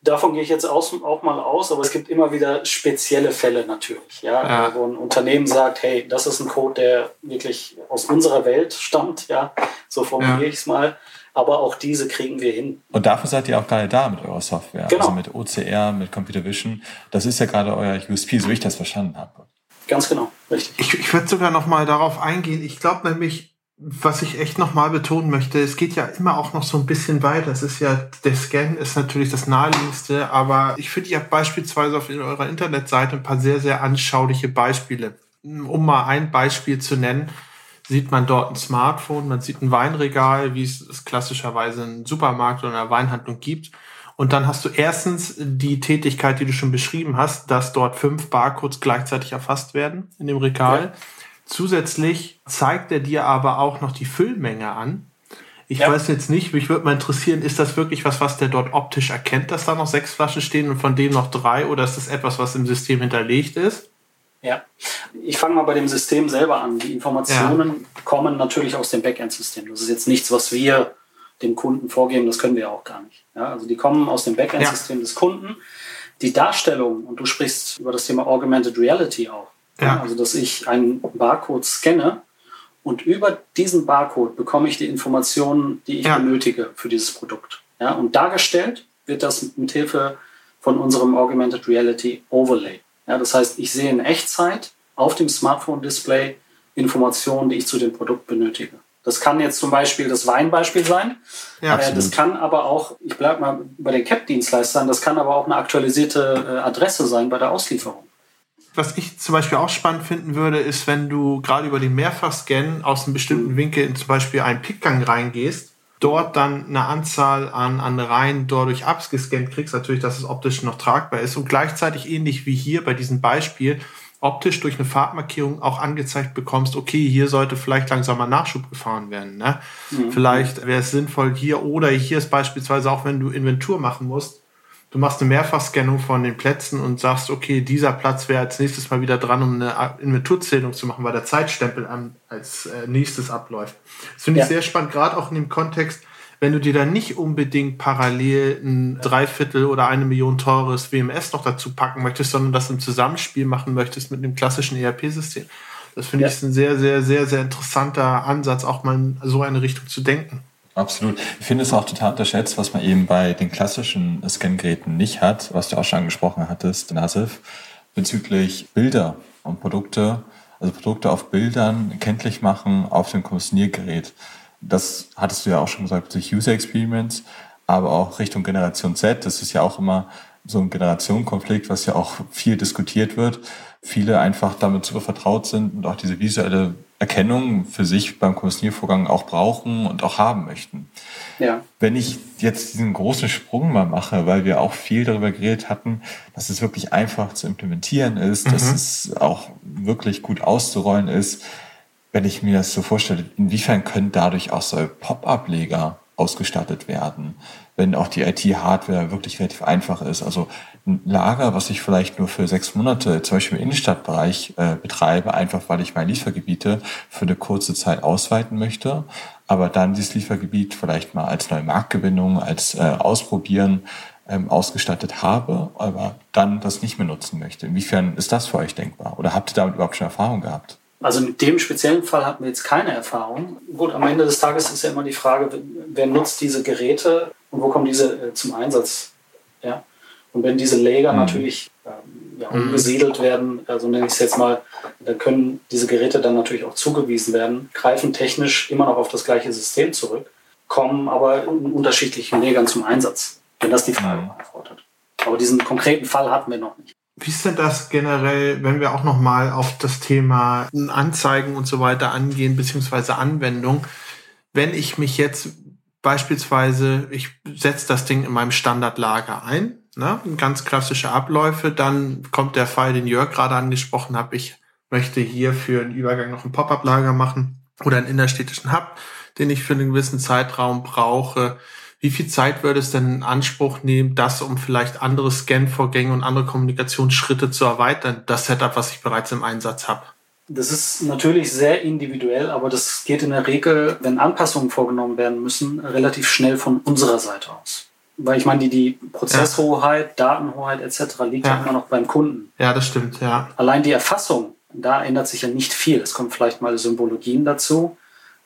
Davon gehe ich jetzt auch mal aus, aber es gibt immer wieder spezielle Fälle natürlich, ja, ja. wo ein Unternehmen sagt, hey, das ist ein Code, der wirklich aus unserer Welt stammt, ja, so formuliere ja. ich es mal. Aber auch diese kriegen wir hin. Und dafür seid ihr auch gerade da mit eurer Software, genau. also mit OCR, mit Computer Vision. Das ist ja gerade euer USP, so ich das verstanden habe. Ganz genau, richtig. Ich, ich würde sogar noch mal darauf eingehen. Ich glaube nämlich, was ich echt nochmal betonen möchte, es geht ja immer auch noch so ein bisschen weiter. Es ist ja, der Scan ist natürlich das naheliegendste, aber ich finde, ihr habt beispielsweise auf eurer Internetseite ein paar sehr, sehr anschauliche Beispiele. Um mal ein Beispiel zu nennen, sieht man dort ein Smartphone, man sieht ein Weinregal, wie es, es klassischerweise in Supermarkt oder einer Weinhandlung gibt. Und dann hast du erstens die Tätigkeit, die du schon beschrieben hast, dass dort fünf Barcodes gleichzeitig erfasst werden in dem Regal. Ja. Zusätzlich zeigt er dir aber auch noch die Füllmenge an. Ich ja. weiß jetzt nicht, mich würde mal interessieren, ist das wirklich was, was der dort optisch erkennt, dass da noch sechs Flaschen stehen und von denen noch drei oder ist das etwas, was im System hinterlegt ist? Ja, ich fange mal bei dem System selber an. Die Informationen ja. kommen natürlich aus dem Backend-System. Das ist jetzt nichts, was wir dem Kunden vorgeben, das können wir auch gar nicht. Ja, also die kommen aus dem Backend-System ja. des Kunden. Die Darstellung, und du sprichst über das Thema Augmented Reality auch, ja. Also, dass ich einen Barcode scanne und über diesen Barcode bekomme ich die Informationen, die ich ja. benötige für dieses Produkt. Ja, und dargestellt wird das mit Hilfe von unserem Augmented Reality Overlay. Ja, das heißt, ich sehe in Echtzeit auf dem Smartphone-Display Informationen, die ich zu dem Produkt benötige. Das kann jetzt zum Beispiel das Weinbeispiel sein. Ja, äh, das kann aber auch, ich bleibe mal bei den CAP-Dienstleistern, das kann aber auch eine aktualisierte äh, Adresse sein bei der Auslieferung was ich zum Beispiel auch spannend finden würde, ist, wenn du gerade über den Mehrfachscan aus einem bestimmten Winkel in zum Beispiel einen Pickgang reingehst, dort dann eine Anzahl an, an Reihen dadurch abgescannt kriegst, natürlich, dass es optisch noch tragbar ist und gleichzeitig ähnlich wie hier bei diesem Beispiel optisch durch eine Farbmarkierung auch angezeigt bekommst, okay, hier sollte vielleicht langsamer Nachschub gefahren werden. Ne? Mhm. Vielleicht wäre es sinnvoll hier oder hier ist beispielsweise auch, wenn du Inventur machen musst, du machst eine Mehrfachscannung von den Plätzen und sagst, okay, dieser Platz wäre als nächstes mal wieder dran, um eine Inventurzählung zu machen, weil der Zeitstempel als äh, nächstes abläuft. Das finde ich sehr spannend, gerade auch in dem Kontext, wenn du dir dann nicht unbedingt parallel ein Dreiviertel oder eine Million teures WMS noch dazu packen möchtest, sondern das im Zusammenspiel machen möchtest mit einem klassischen ERP-System. Das finde ja. ich ein sehr, sehr, sehr, sehr interessanter Ansatz, auch mal in so eine Richtung zu denken. Absolut. Ich finde es auch total unterschätzt, was man eben bei den klassischen Scan-Geräten nicht hat, was du auch schon angesprochen hattest, Nasif, bezüglich Bilder und Produkte, also Produkte auf Bildern kenntlich machen auf dem Kommissioniergerät. Das hattest du ja auch schon gesagt, durch User Experience, aber auch Richtung Generation Z. Das ist ja auch immer so ein Generationenkonflikt, was ja auch viel diskutiert wird. viele einfach damit super vertraut sind und auch diese visuelle Erkennung für sich beim Kommissioniervorgang auch brauchen und auch haben möchten. Ja. Wenn ich jetzt diesen großen Sprung mal mache, weil wir auch viel darüber geredet hatten, dass es wirklich einfach zu implementieren ist, mhm. dass es auch wirklich gut auszurollen ist, wenn ich mir das so vorstelle, inwiefern können dadurch auch so Pop-up-Leger ausgestattet werden, wenn auch die IT-Hardware wirklich relativ einfach ist. Also ein Lager, was ich vielleicht nur für sechs Monate zum Beispiel im Innenstadtbereich äh, betreibe, einfach weil ich meine Liefergebiete für eine kurze Zeit ausweiten möchte, aber dann dieses Liefergebiet vielleicht mal als neue Marktgewinnung, als äh, Ausprobieren ähm, ausgestattet habe, aber dann das nicht mehr nutzen möchte. Inwiefern ist das für euch denkbar? Oder habt ihr damit überhaupt schon Erfahrung gehabt? Also mit dem speziellen Fall hatten wir jetzt keine Erfahrung. Gut, am Ende des Tages ist ja immer die Frage, wer nutzt diese Geräte und wo kommen diese äh, zum Einsatz? Ja? Und wenn diese Lager mhm. natürlich ähm, ja, mhm. umgesiedelt werden, also nenne ich es jetzt mal, dann können diese Geräte dann natürlich auch zugewiesen werden, greifen technisch immer noch auf das gleiche System zurück, kommen aber in unterschiedlichen Lägern zum Einsatz, wenn das die Frage mhm. beantwortet. Aber diesen konkreten Fall hatten wir noch nicht. Wie ist denn das generell, wenn wir auch nochmal auf das Thema Anzeigen und so weiter angehen, beziehungsweise Anwendung? Wenn ich mich jetzt beispielsweise, ich setze das Ding in meinem Standardlager ein, ne, ganz klassische Abläufe, dann kommt der Fall, den Jörg gerade angesprochen hat, ich möchte hier für einen Übergang noch ein Pop-up-Lager machen oder einen innerstädtischen Hub, den ich für einen gewissen Zeitraum brauche wie viel Zeit würde es denn in Anspruch nehmen, das um vielleicht andere Scan-Vorgänge und andere Kommunikationsschritte zu erweitern, das Setup, was ich bereits im Einsatz habe? Das ist natürlich sehr individuell, aber das geht in der Regel, wenn Anpassungen vorgenommen werden müssen, relativ schnell von unserer Seite aus. Weil ich meine, die, die Prozesshoheit, ja. Datenhoheit etc. liegt ja. ja immer noch beim Kunden. Ja, das stimmt, ja. Allein die Erfassung, da ändert sich ja nicht viel. Es kommen vielleicht mal Symbologien dazu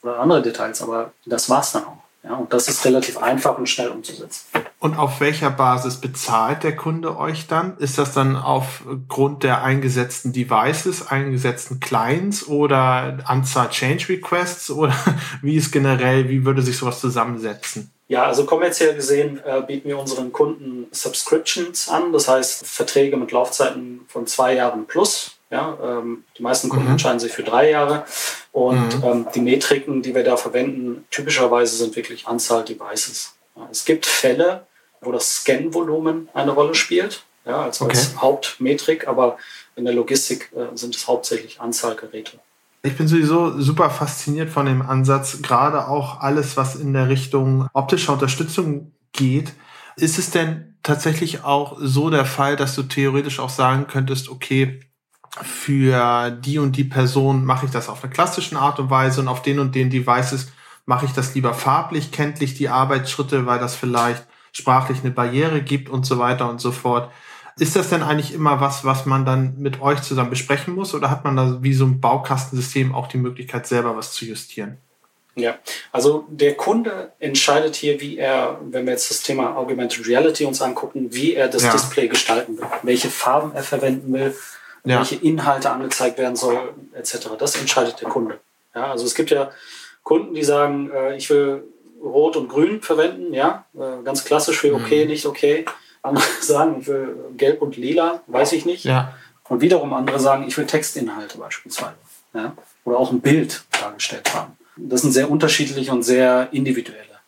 oder andere Details, aber das war es dann auch. Ja, und das ist relativ einfach und schnell umzusetzen. Und auf welcher Basis bezahlt der Kunde euch dann? Ist das dann aufgrund der eingesetzten Devices, eingesetzten Clients oder Anzahl Change Requests oder [laughs] wie ist generell, wie würde sich sowas zusammensetzen? Ja, also kommerziell gesehen äh, bieten wir unseren Kunden Subscriptions an, das heißt Verträge mit Laufzeiten von zwei Jahren plus. Ja, ähm, die meisten Kunden mhm. entscheiden sich für drei Jahre. Und mhm. ähm, die Metriken, die wir da verwenden, typischerweise sind wirklich Anzahl Devices. Ja, es gibt Fälle, wo das Scan-Volumen eine Rolle spielt, ja, als, okay. als Hauptmetrik, aber in der Logistik äh, sind es hauptsächlich Anzahl Geräte. Ich bin sowieso super fasziniert von dem Ansatz, gerade auch alles, was in der Richtung optischer Unterstützung geht. Ist es denn tatsächlich auch so der Fall, dass du theoretisch auch sagen könntest, okay, für die und die Person mache ich das auf eine klassischen Art und Weise und auf den und den Devices mache ich das lieber farblich, kenntlich die Arbeitsschritte, weil das vielleicht sprachlich eine Barriere gibt und so weiter und so fort. Ist das denn eigentlich immer was, was man dann mit euch zusammen besprechen muss oder hat man da wie so ein Baukastensystem auch die Möglichkeit, selber was zu justieren? Ja, also der Kunde entscheidet hier, wie er, wenn wir jetzt das Thema Augmented Reality uns angucken, wie er das ja. Display gestalten will, welche Farben er verwenden will, ja. welche Inhalte angezeigt werden sollen, etc. Das entscheidet der Kunde. Ja, also es gibt ja Kunden, die sagen, äh, ich will Rot und Grün verwenden, ja, äh, ganz klassisch für okay, mhm. nicht okay. Andere [laughs] sagen, ich will Gelb und Lila, weiß ich nicht. Ja. Und wiederum andere sagen, ich will Textinhalte beispielsweise. Ja? Oder auch ein Bild dargestellt haben. Das sind sehr unterschiedliche und sehr individuelle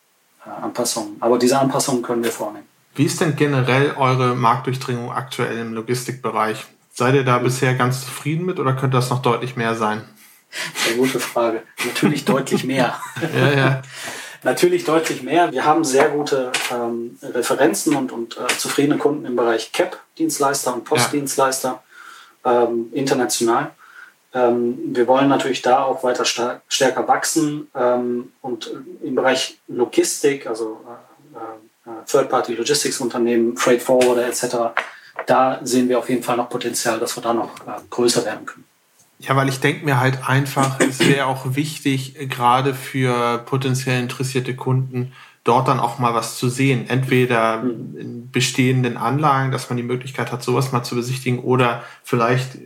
äh, Anpassungen. Aber diese Anpassungen können wir vornehmen. Wie ist denn generell eure Marktdurchdringung aktuell im Logistikbereich? Seid ihr da bisher ganz zufrieden mit oder könnte das noch deutlich mehr sein? Sehr gute Frage. Natürlich deutlich mehr. [laughs] ja, ja. Natürlich deutlich mehr. Wir haben sehr gute ähm, Referenzen und, und äh, zufriedene Kunden im Bereich CAP-Dienstleister und Postdienstleister ja. ähm, international. Ähm, wir wollen natürlich da auch weiter stärker wachsen ähm, und im Bereich Logistik, also äh, äh, Third-Party Logistics Unternehmen, Freight Forwarder etc da sehen wir auf jeden Fall noch Potenzial, dass wir da noch äh, größer werden können. Ja, weil ich denke mir halt einfach, es wäre auch wichtig, gerade für potenziell interessierte Kunden, dort dann auch mal was zu sehen. Entweder mhm. in bestehenden Anlagen, dass man die Möglichkeit hat, sowas mal zu besichtigen oder vielleicht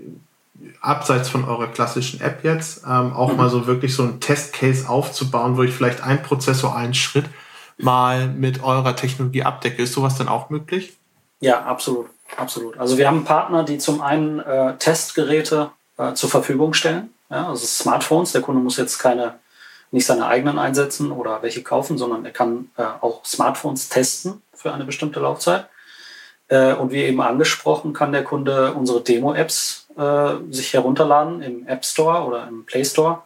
abseits von eurer klassischen App jetzt ähm, auch mhm. mal so wirklich so ein Testcase aufzubauen, wo ich vielleicht ein Prozessor, einen Schritt mal mit eurer Technologie abdecke. Ist sowas dann auch möglich? Ja, absolut. Absolut. Also wir haben Partner, die zum einen äh, Testgeräte äh, zur Verfügung stellen, ja, also Smartphones. Der Kunde muss jetzt keine nicht seine eigenen einsetzen oder welche kaufen, sondern er kann äh, auch Smartphones testen für eine bestimmte Laufzeit. Äh, und wie eben angesprochen, kann der Kunde unsere Demo-Apps äh, sich herunterladen im App Store oder im Play Store.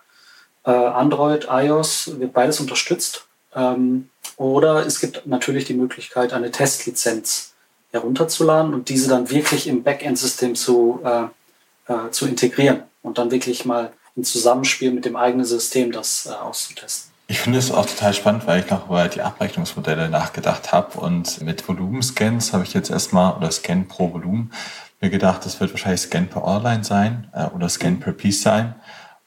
Äh, Android, iOS wird beides unterstützt. Ähm, oder es gibt natürlich die Möglichkeit, eine Testlizenz herunterzuladen und diese dann wirklich im Backend-System zu, äh, äh, zu integrieren und dann wirklich mal im Zusammenspiel mit dem eigenen System das äh, auszutesten. Ich finde es auch total spannend, weil ich noch über die Abrechnungsmodelle nachgedacht habe und mit Volumenscans habe ich jetzt erstmal, oder Scan pro Volumen, mir gedacht, das wird wahrscheinlich Scan per Online sein äh, oder Scan per Piece sein.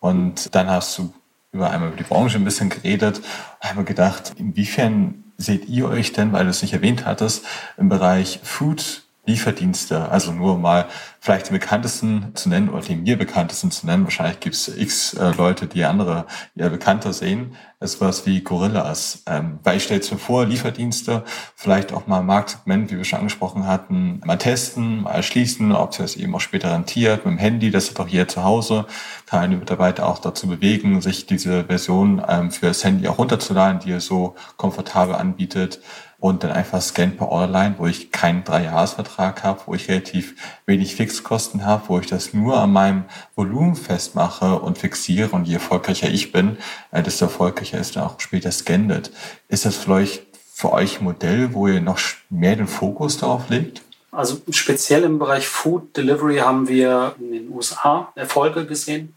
Und dann hast du über einmal über die Branche ein bisschen geredet habe gedacht, inwiefern seht ihr euch denn, weil du es nicht erwähnt hattest, im Bereich Food Lieferdienste, also nur mal vielleicht die bekanntesten zu nennen oder die mir bekanntesten zu nennen. Wahrscheinlich gibt es x äh, Leute, die andere eher bekannter sehen. Es was wie Gorillas. Ähm, weil ich stelle mir vor, Lieferdienste, vielleicht auch mal Marktsegment, wie wir schon angesprochen hatten, mal testen, mal schließen, ob es eben auch später rentiert mit dem Handy. Das ist doch hier zu Hause. Kann eine Mitarbeiter auch dazu bewegen, sich diese Version ähm, für das Handy auch runterzuladen, die er so komfortabel anbietet und dann einfach Scan per Online, wo ich keinen Dreijahresvertrag habe, wo ich relativ wenig Fixkosten habe, wo ich das nur an meinem Volumen festmache und fixiere und je erfolgreicher ich bin, äh, desto erfolgreicher ist dann auch später scandet. Ist das vielleicht für euch ein Modell, wo ihr noch mehr den Fokus darauf legt? Also speziell im Bereich Food Delivery haben wir in den USA Erfolge gesehen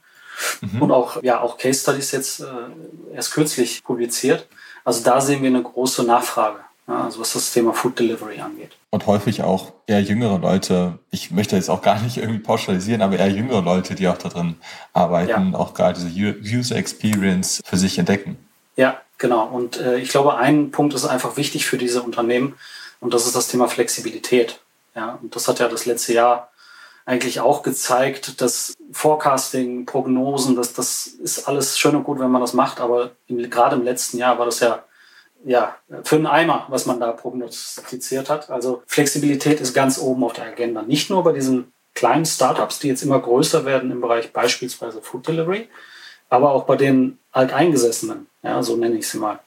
mhm. und auch, ja, auch Case Studies jetzt äh, erst kürzlich publiziert. Also da sehen wir eine große Nachfrage also was das Thema Food Delivery angeht. Und häufig auch eher jüngere Leute, ich möchte jetzt auch gar nicht irgendwie pauschalisieren, aber eher jüngere Leute, die auch da drin arbeiten, ja. auch gerade diese User Experience für sich entdecken. Ja, genau. Und äh, ich glaube, ein Punkt ist einfach wichtig für diese Unternehmen und das ist das Thema Flexibilität. Ja, und das hat ja das letzte Jahr eigentlich auch gezeigt, dass Forecasting, Prognosen, das, das ist alles schön und gut, wenn man das macht, aber im, gerade im letzten Jahr war das ja ja, für einen Eimer, was man da prognostiziert hat. Also Flexibilität ist ganz oben auf der Agenda. Nicht nur bei diesen kleinen Startups, die jetzt immer größer werden im Bereich beispielsweise Food Delivery, aber auch bei den Alteingesessenen, ja, so nenne ich sie mal.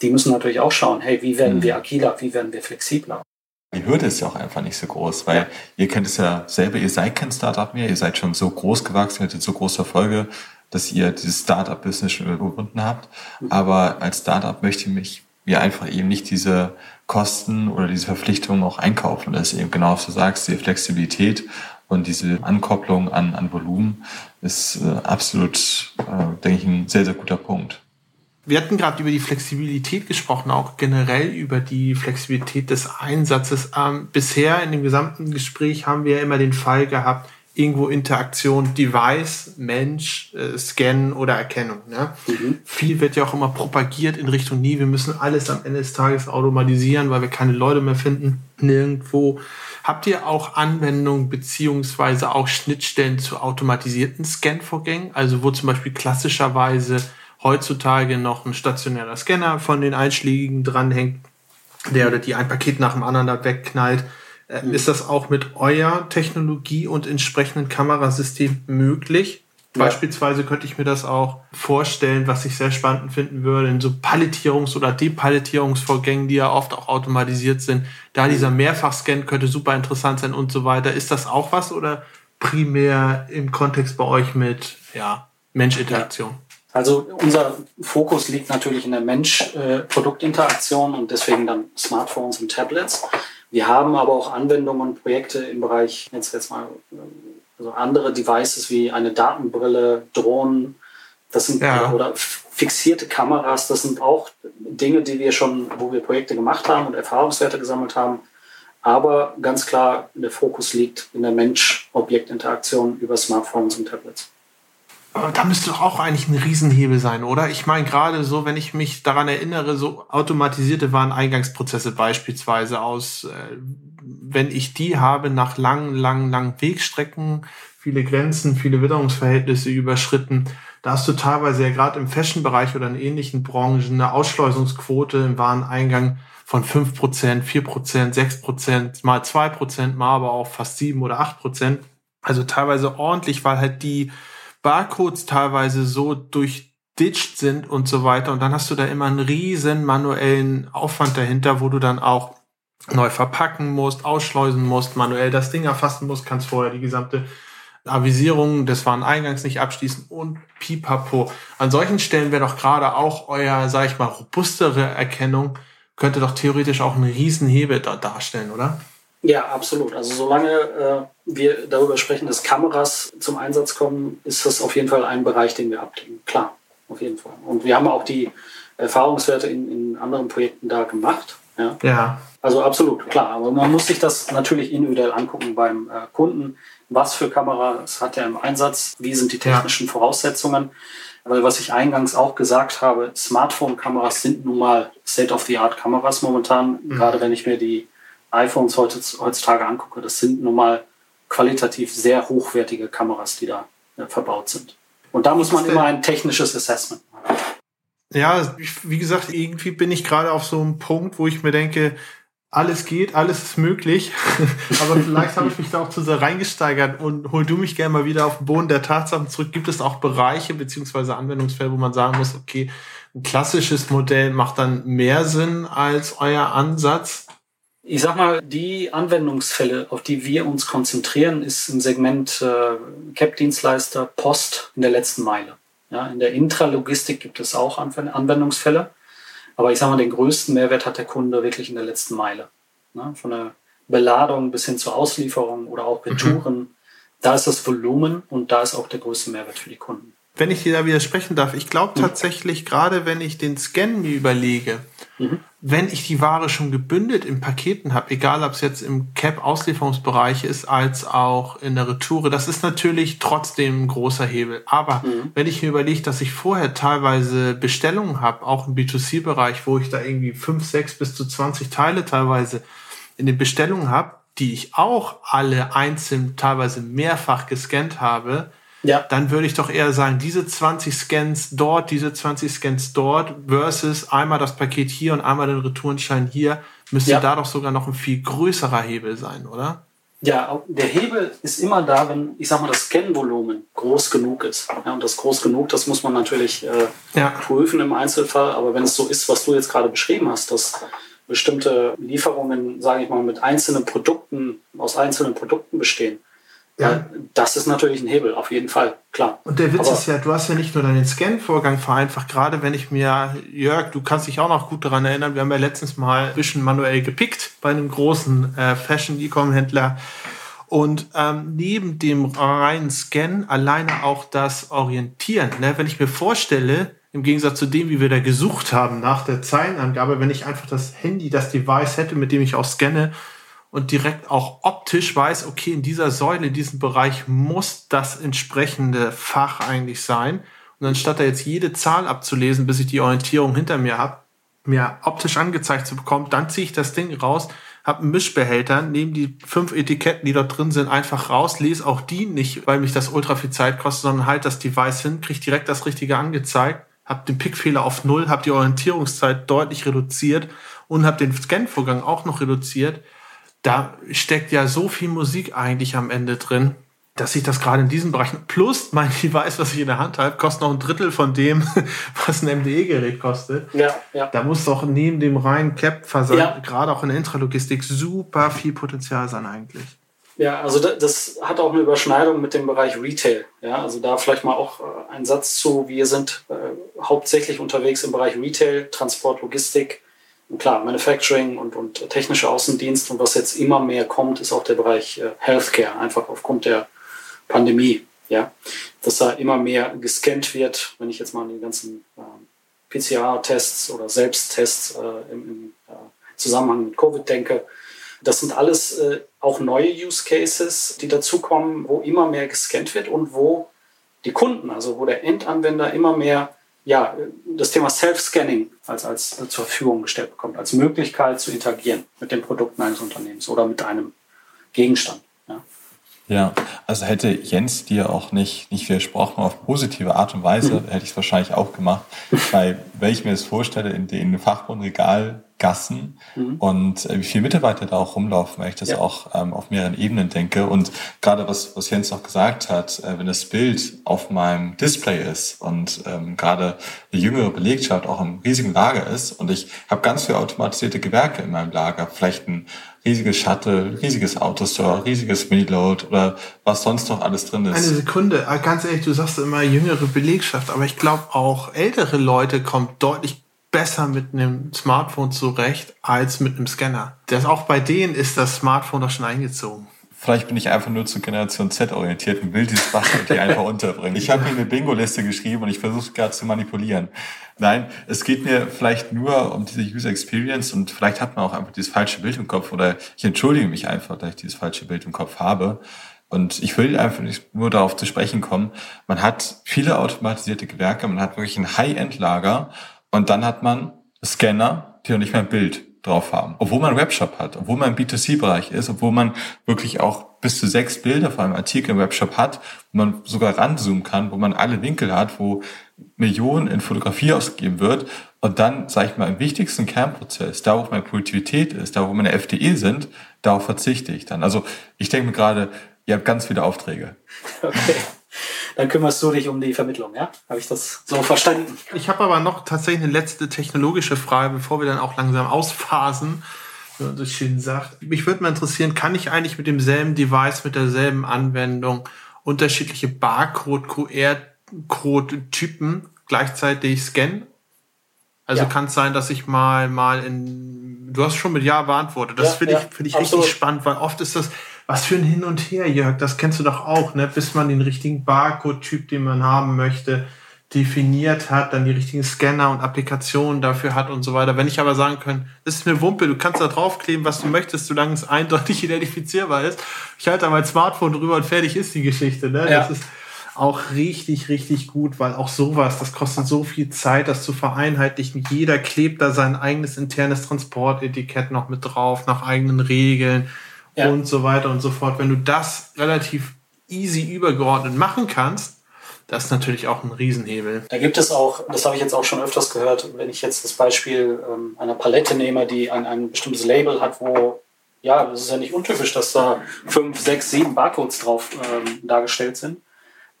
Die müssen natürlich auch schauen, hey, wie werden mhm. wir agiler, wie werden wir flexibler? Die Hürde ist ja auch einfach nicht so groß, weil ja. ihr kennt es ja selber, ihr seid kein Startup mehr, ihr seid schon so groß gewachsen, ihr hattet so große Erfolge, dass ihr dieses Startup-Business schon überwunden habt. Mhm. Aber als Startup möchte ich mich wir einfach eben nicht diese Kosten oder diese Verpflichtungen auch einkaufen. Das ist eben genau, was du sagst, die Flexibilität und diese Ankopplung an, an Volumen ist äh, absolut, äh, denke ich, ein sehr, sehr guter Punkt. Wir hatten gerade über die Flexibilität gesprochen, auch generell über die Flexibilität des Einsatzes. Ähm, bisher in dem gesamten Gespräch haben wir immer den Fall gehabt, irgendwo Interaktion Device, Mensch, äh, Scan oder Erkennung. Ne? Mhm. Viel wird ja auch immer propagiert in Richtung, nie, wir müssen alles am Ende des Tages automatisieren, weil wir keine Leute mehr finden, nirgendwo. Habt ihr auch Anwendungen beziehungsweise auch Schnittstellen zu automatisierten Scan-Vorgängen? Also wo zum Beispiel klassischerweise heutzutage noch ein stationärer Scanner von den Einschlägigen dranhängt, der oder die ein Paket nach dem anderen da wegknallt äh, ist das auch mit eurer Technologie und entsprechenden Kamerasystem möglich? Ja. Beispielsweise könnte ich mir das auch vorstellen, was ich sehr spannend finden würde, in so Palettierungs- oder Depalettierungsvorgängen, die ja oft auch automatisiert sind. Da dieser Mehrfachscan könnte super interessant sein und so weiter. Ist das auch was oder primär im Kontext bei euch mit ja, Mensch-Interaktion? Also unser Fokus liegt natürlich in der Mensch-Produktinteraktion und deswegen dann Smartphones und Tablets. Wir haben aber auch Anwendungen und Projekte im Bereich, jetzt jetzt mal, also andere Devices wie eine Datenbrille, Drohnen, das sind ja. oder fixierte Kameras, das sind auch Dinge, die wir schon, wo wir Projekte gemacht haben und Erfahrungswerte gesammelt haben. Aber ganz klar, der Fokus liegt in der Mensch-Objekt-Interaktion über Smartphones und Tablets. Da müsste doch auch eigentlich ein Riesenhebel sein, oder? Ich meine, gerade so, wenn ich mich daran erinnere, so automatisierte Wareneingangsprozesse beispielsweise aus, äh, wenn ich die habe nach langen, langen, langen Wegstrecken, viele Grenzen, viele Witterungsverhältnisse überschritten, Da hast du teilweise ja gerade im Fashion-Bereich oder in ähnlichen Branchen eine Ausschleusungsquote im Wareneingang von 5%, 4%, 6%, mal 2%, mal aber auch fast 7 oder 8%. Also teilweise ordentlich, weil halt die Barcodes teilweise so durchditcht sind und so weiter. Und dann hast du da immer einen riesen manuellen Aufwand dahinter, wo du dann auch neu verpacken musst, ausschleusen musst, manuell das Ding erfassen musst, kannst vorher die gesamte Avisierung des Wareneingangs nicht abschließen und pipapo. An solchen Stellen wäre doch gerade auch euer, sag ich mal, robustere Erkennung, könnte doch theoretisch auch einen Riesenhebel da darstellen, oder? Ja, absolut. Also solange äh, wir darüber sprechen, dass Kameras zum Einsatz kommen, ist das auf jeden Fall ein Bereich, den wir abdecken. Klar, auf jeden Fall. Und wir haben auch die Erfahrungswerte in, in anderen Projekten da gemacht. Ja. ja. Also absolut, klar. Aber man muss sich das natürlich individuell angucken beim äh, Kunden. Was für Kameras hat er im Einsatz? Wie sind die technischen ja. Voraussetzungen? Weil was ich eingangs auch gesagt habe, Smartphone-Kameras sind nun mal State-of-the-Art-Kameras momentan. Mhm. Gerade wenn ich mir die iPhones heutzutage angucke, das sind nun mal qualitativ sehr hochwertige Kameras, die da äh, verbaut sind. Und da muss man immer ein technisches Assessment machen. Ja, wie gesagt, irgendwie bin ich gerade auf so einem Punkt, wo ich mir denke, alles geht, alles ist möglich. [laughs] Aber vielleicht habe ich mich da auch zu sehr reingesteigert und hol du mich gerne mal wieder auf den Boden der Tatsachen zurück. Gibt es auch Bereiche beziehungsweise Anwendungsfälle, wo man sagen muss, okay, ein klassisches Modell macht dann mehr Sinn als euer Ansatz? Ich sag mal, die Anwendungsfälle, auf die wir uns konzentrieren, ist im Segment äh, CAP-Dienstleister Post in der letzten Meile. Ja, in der Intralogistik gibt es auch Anwendungsfälle. Aber ich sage mal, den größten Mehrwert hat der Kunde wirklich in der letzten Meile. Ne? Von der Beladung bis hin zur Auslieferung oder auch Retouren. Mhm. Da ist das Volumen und da ist auch der größte Mehrwert für die Kunden. Wenn ich dir da widersprechen darf, ich glaube mhm. tatsächlich, gerade wenn ich den Scan mir überlege, mhm wenn ich die Ware schon gebündelt in Paketen habe, egal ob es jetzt im Cap-Auslieferungsbereich ist, als auch in der Retoure, das ist natürlich trotzdem ein großer Hebel. Aber mhm. wenn ich mir überlege, dass ich vorher teilweise Bestellungen habe, auch im B2C-Bereich, wo ich da irgendwie fünf, sechs bis zu 20 Teile teilweise in den Bestellungen habe, die ich auch alle einzeln teilweise mehrfach gescannt habe, ja. dann würde ich doch eher sagen, diese 20 Scans dort, diese 20 Scans dort versus einmal das Paket hier und einmal den Retourenschein hier, müsste ja. da doch sogar noch ein viel größerer Hebel sein, oder? Ja, der Hebel ist immer da, wenn, ich sag mal, das Scanvolumen groß genug ist. Ja, und das groß genug, das muss man natürlich äh, ja. prüfen im Einzelfall. Aber wenn es so ist, was du jetzt gerade beschrieben hast, dass bestimmte Lieferungen, sage ich mal, mit einzelnen Produkten, aus einzelnen Produkten bestehen, ja. Das ist natürlich ein Hebel, auf jeden Fall, klar. Und der Witz Aber ist ja, du hast ja nicht nur deinen Scan-Vorgang vereinfacht, gerade wenn ich mir, Jörg, du kannst dich auch noch gut daran erinnern, wir haben ja letztens mal ein bisschen manuell gepickt bei einem großen äh, Fashion-E-Com-Händler. Und ähm, neben dem reinen Scan alleine auch das Orientieren. Ne? Wenn ich mir vorstelle, im Gegensatz zu dem, wie wir da gesucht haben nach der Zeilenangabe, wenn ich einfach das Handy, das Device hätte, mit dem ich auch scanne, und direkt auch optisch weiß, okay, in dieser Säule, in diesem Bereich muss das entsprechende Fach eigentlich sein. Und anstatt da jetzt jede Zahl abzulesen, bis ich die Orientierung hinter mir habe, mir optisch angezeigt zu bekommen, dann ziehe ich das Ding raus, habe einen Mischbehälter, nehme die fünf Etiketten, die dort drin sind, einfach raus, lese auch die nicht, weil mich das ultra viel Zeit kostet, sondern halt das Device hin, kriege direkt das Richtige angezeigt, habe den Pickfehler auf null, habe die Orientierungszeit deutlich reduziert und habe den Scanvorgang auch noch reduziert da steckt ja so viel Musik eigentlich am Ende drin, dass ich das gerade in diesem Bereich, plus mein [laughs] Device, was ich in der Hand habe, kostet noch ein Drittel von dem, [laughs] was ein MDE-Gerät kostet. Ja, ja. Da muss doch neben dem reinen Cap-Versand, ja. gerade auch in der Intralogistik, super viel Potenzial sein eigentlich. Ja, also das hat auch eine Überschneidung mit dem Bereich Retail. Ja, also da vielleicht mal auch äh, ein Satz zu. Wir sind äh, hauptsächlich unterwegs im Bereich Retail, Transport, Logistik, klar, Manufacturing und, und technische Außendienst und was jetzt immer mehr kommt, ist auch der Bereich äh, Healthcare, einfach aufgrund der Pandemie. Ja, dass da immer mehr gescannt wird, wenn ich jetzt mal an die ganzen äh, PCR-Tests oder Selbsttests äh, im, im äh, Zusammenhang mit Covid denke. Das sind alles äh, auch neue Use Cases, die dazukommen, wo immer mehr gescannt wird und wo die Kunden, also wo der Endanwender immer mehr ja, das Thema Self-Scanning als, als zur Verfügung gestellt bekommt, als Möglichkeit zu interagieren mit den Produkten eines Unternehmens oder mit einem Gegenstand. Ja. Also hätte Jens dir auch nicht, nicht widersprochen auf positive Art und Weise, mhm. hätte ich es wahrscheinlich auch gemacht. Weil, wenn ich mir das vorstelle, in den Fachbundregal Gassen mhm. und äh, wie viele Mitarbeiter da auch rumlaufen, weil ich das ja. auch ähm, auf mehreren Ebenen denke. Und gerade was, was Jens auch gesagt hat, äh, wenn das Bild auf meinem Display ist und ähm, gerade eine jüngere Belegschaft auch im riesigen Lager ist und ich habe ganz viele automatisierte Gewerke in meinem Lager, vielleicht ein riesiges Shuttle, riesiges Autostore, riesiges Miniload oder was sonst noch alles drin ist. Eine Sekunde, ah, ganz ehrlich, du sagst immer jüngere Belegschaft, aber ich glaube auch ältere Leute kommen deutlich besser mit einem Smartphone zurecht als mit einem Scanner. Das auch bei denen ist das Smartphone doch schon eingezogen. Vielleicht bin ich einfach nur zur Generation Z orientiert und will dieses hier einfach unterbringen. Ich habe mir eine Bingo-Liste geschrieben und ich versuche gerade zu manipulieren. Nein, es geht mir vielleicht nur um diese User Experience und vielleicht hat man auch einfach dieses falsche Bild im Kopf oder ich entschuldige mich einfach, dass ich dieses falsche Bild im Kopf habe. Und ich will einfach nicht nur darauf zu sprechen kommen. Man hat viele automatisierte Gewerke, man hat wirklich ein High-End-Lager und dann hat man Scanner, die noch nicht mehr ein Bild drauf haben. Obwohl man einen Webshop hat, obwohl man im B2C-Bereich ist, obwohl man wirklich auch bis zu sechs Bilder von einem Artikel im Webshop hat, wo man sogar ranzoomen kann, wo man alle Winkel hat, wo Millionen in Fotografie ausgegeben wird. Und dann, sage ich mal, im wichtigsten Kernprozess, da wo meine Produktivität ist, da wo meine FDE sind, darauf verzichte ich dann. Also ich denke mir gerade, ihr habt ganz viele Aufträge. [laughs] Okay dann kümmerst du dich um die Vermittlung, ja? Habe ich das so verstanden? Ich habe aber noch tatsächlich eine letzte technologische Frage, bevor wir dann auch langsam ausphasen, wie man so schön sagt. Mich würde mal interessieren, kann ich eigentlich mit demselben Device, mit derselben Anwendung unterschiedliche Barcode, QR-Code-Typen gleichzeitig scannen? Also ja. kann es sein, dass ich mal mal in du hast schon mit Ja beantwortet. Das ja, finde ich, ja, finde ich richtig spannend, weil oft ist das, was für ein Hin und Her, Jörg, das kennst du doch auch, ne? bis man den richtigen Barcode-Typ, den man haben möchte, definiert hat, dann die richtigen Scanner und Applikationen dafür hat und so weiter. Wenn ich aber sagen kann, das ist mir Wumpe, du kannst da draufkleben, was du möchtest, solange es eindeutig [laughs] identifizierbar ist. Ich halte da mein Smartphone drüber und fertig ist die Geschichte. Ne? Ja. Das ist auch richtig, richtig gut, weil auch sowas, das kostet so viel Zeit, das zu vereinheitlichen. Jeder klebt da sein eigenes internes Transportetikett noch mit drauf, nach eigenen Regeln ja. und so weiter und so fort. Wenn du das relativ easy übergeordnet machen kannst, das ist natürlich auch ein Riesenhebel. Da gibt es auch, das habe ich jetzt auch schon öfters gehört, wenn ich jetzt das Beispiel ähm, einer Palette nehme, die ein, ein bestimmtes Label hat, wo, ja, das ist ja nicht untypisch, dass da fünf, sechs, sieben Barcodes drauf ähm, dargestellt sind.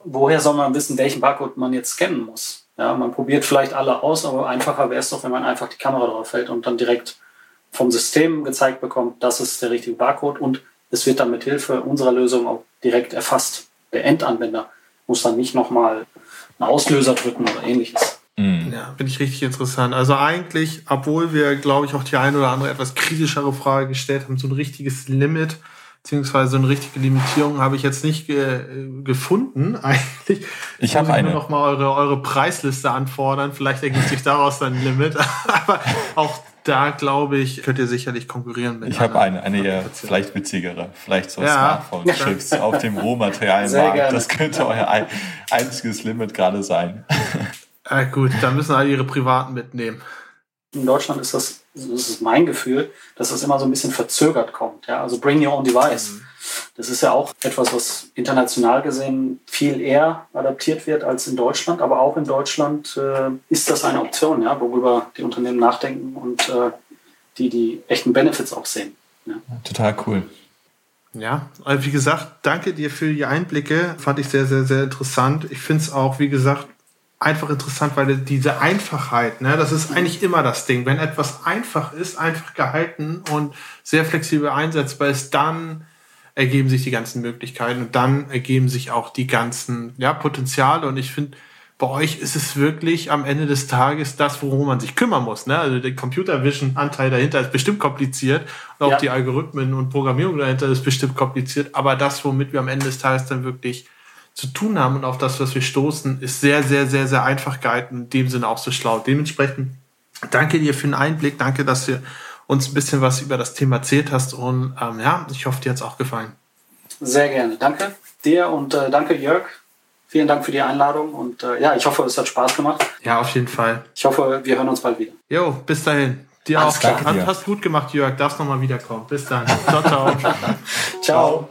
Woher soll man wissen, welchen Barcode man jetzt scannen muss? Ja, man probiert vielleicht alle aus, aber einfacher wäre es doch, wenn man einfach die Kamera drauf hält und dann direkt vom System gezeigt bekommt, das ist der richtige Barcode und es wird dann mit Hilfe unserer Lösung auch direkt erfasst. Der Endanwender muss dann nicht nochmal einen Auslöser drücken oder ähnliches. Mhm. Ja, finde ich richtig interessant. Also eigentlich, obwohl wir, glaube ich, auch die eine oder andere etwas kritischere Frage gestellt haben, so ein richtiges Limit beziehungsweise eine richtige Limitierung habe ich jetzt nicht ge gefunden [laughs] eigentlich. Ich habe eine. noch mal eure, eure Preisliste anfordern. Vielleicht ergibt sich daraus dann ein Limit. [laughs] Aber auch da glaube ich, könnt ihr sicherlich konkurrieren mit. Ich habe eine, eine eher vielleicht witzigere, vielleicht so ja. Smartphone-Chips auf dem Rohmaterialmarkt. Das könnte euer ein, einziges Limit gerade sein. Ja, gut, dann müssen alle ihre privaten mitnehmen. In Deutschland ist das, das ist mein Gefühl, dass das immer so ein bisschen verzögert kommt. Ja? Also bring your own device. Mhm. Das ist ja auch etwas, was international gesehen viel eher adaptiert wird als in Deutschland. Aber auch in Deutschland äh, ist das eine Option, ja, worüber die Unternehmen nachdenken und äh, die die echten Benefits auch sehen. Ja. Total cool. Ja, also wie gesagt, danke dir für die Einblicke. Fand ich sehr, sehr, sehr interessant. Ich finde es auch, wie gesagt, einfach interessant, weil diese Einfachheit, ne, das ist eigentlich immer das Ding. Wenn etwas einfach ist, einfach gehalten und sehr flexibel einsetzbar ist, dann ergeben sich die ganzen Möglichkeiten und dann ergeben sich auch die ganzen ja, Potenziale. Und ich finde, bei euch ist es wirklich am Ende des Tages das, worum man sich kümmern muss. Ne? Also der Computer Vision Anteil dahinter ist bestimmt kompliziert und auch ja. die Algorithmen und Programmierung dahinter ist bestimmt kompliziert. Aber das, womit wir am Ende des Tages dann wirklich zu tun haben und auf das, was wir stoßen, ist sehr, sehr, sehr, sehr einfach gehalten. In dem Sinne auch so schlau. Dementsprechend danke dir für den Einblick. Danke, dass du uns ein bisschen was über das Thema erzählt hast. Und ähm, ja, ich hoffe, dir hat es auch gefallen. Sehr gerne. Danke dir und äh, danke Jörg. Vielen Dank für die Einladung und äh, ja, ich hoffe, es hat Spaß gemacht. Ja, auf jeden Fall. Ich hoffe, wir hören uns bald wieder. Jo, bis dahin. Dir Alles auch. Hast, hast gut gemacht, Jörg. Darfst nochmal wiederkommen. Bis dann. ciao, ciao. [laughs] ciao.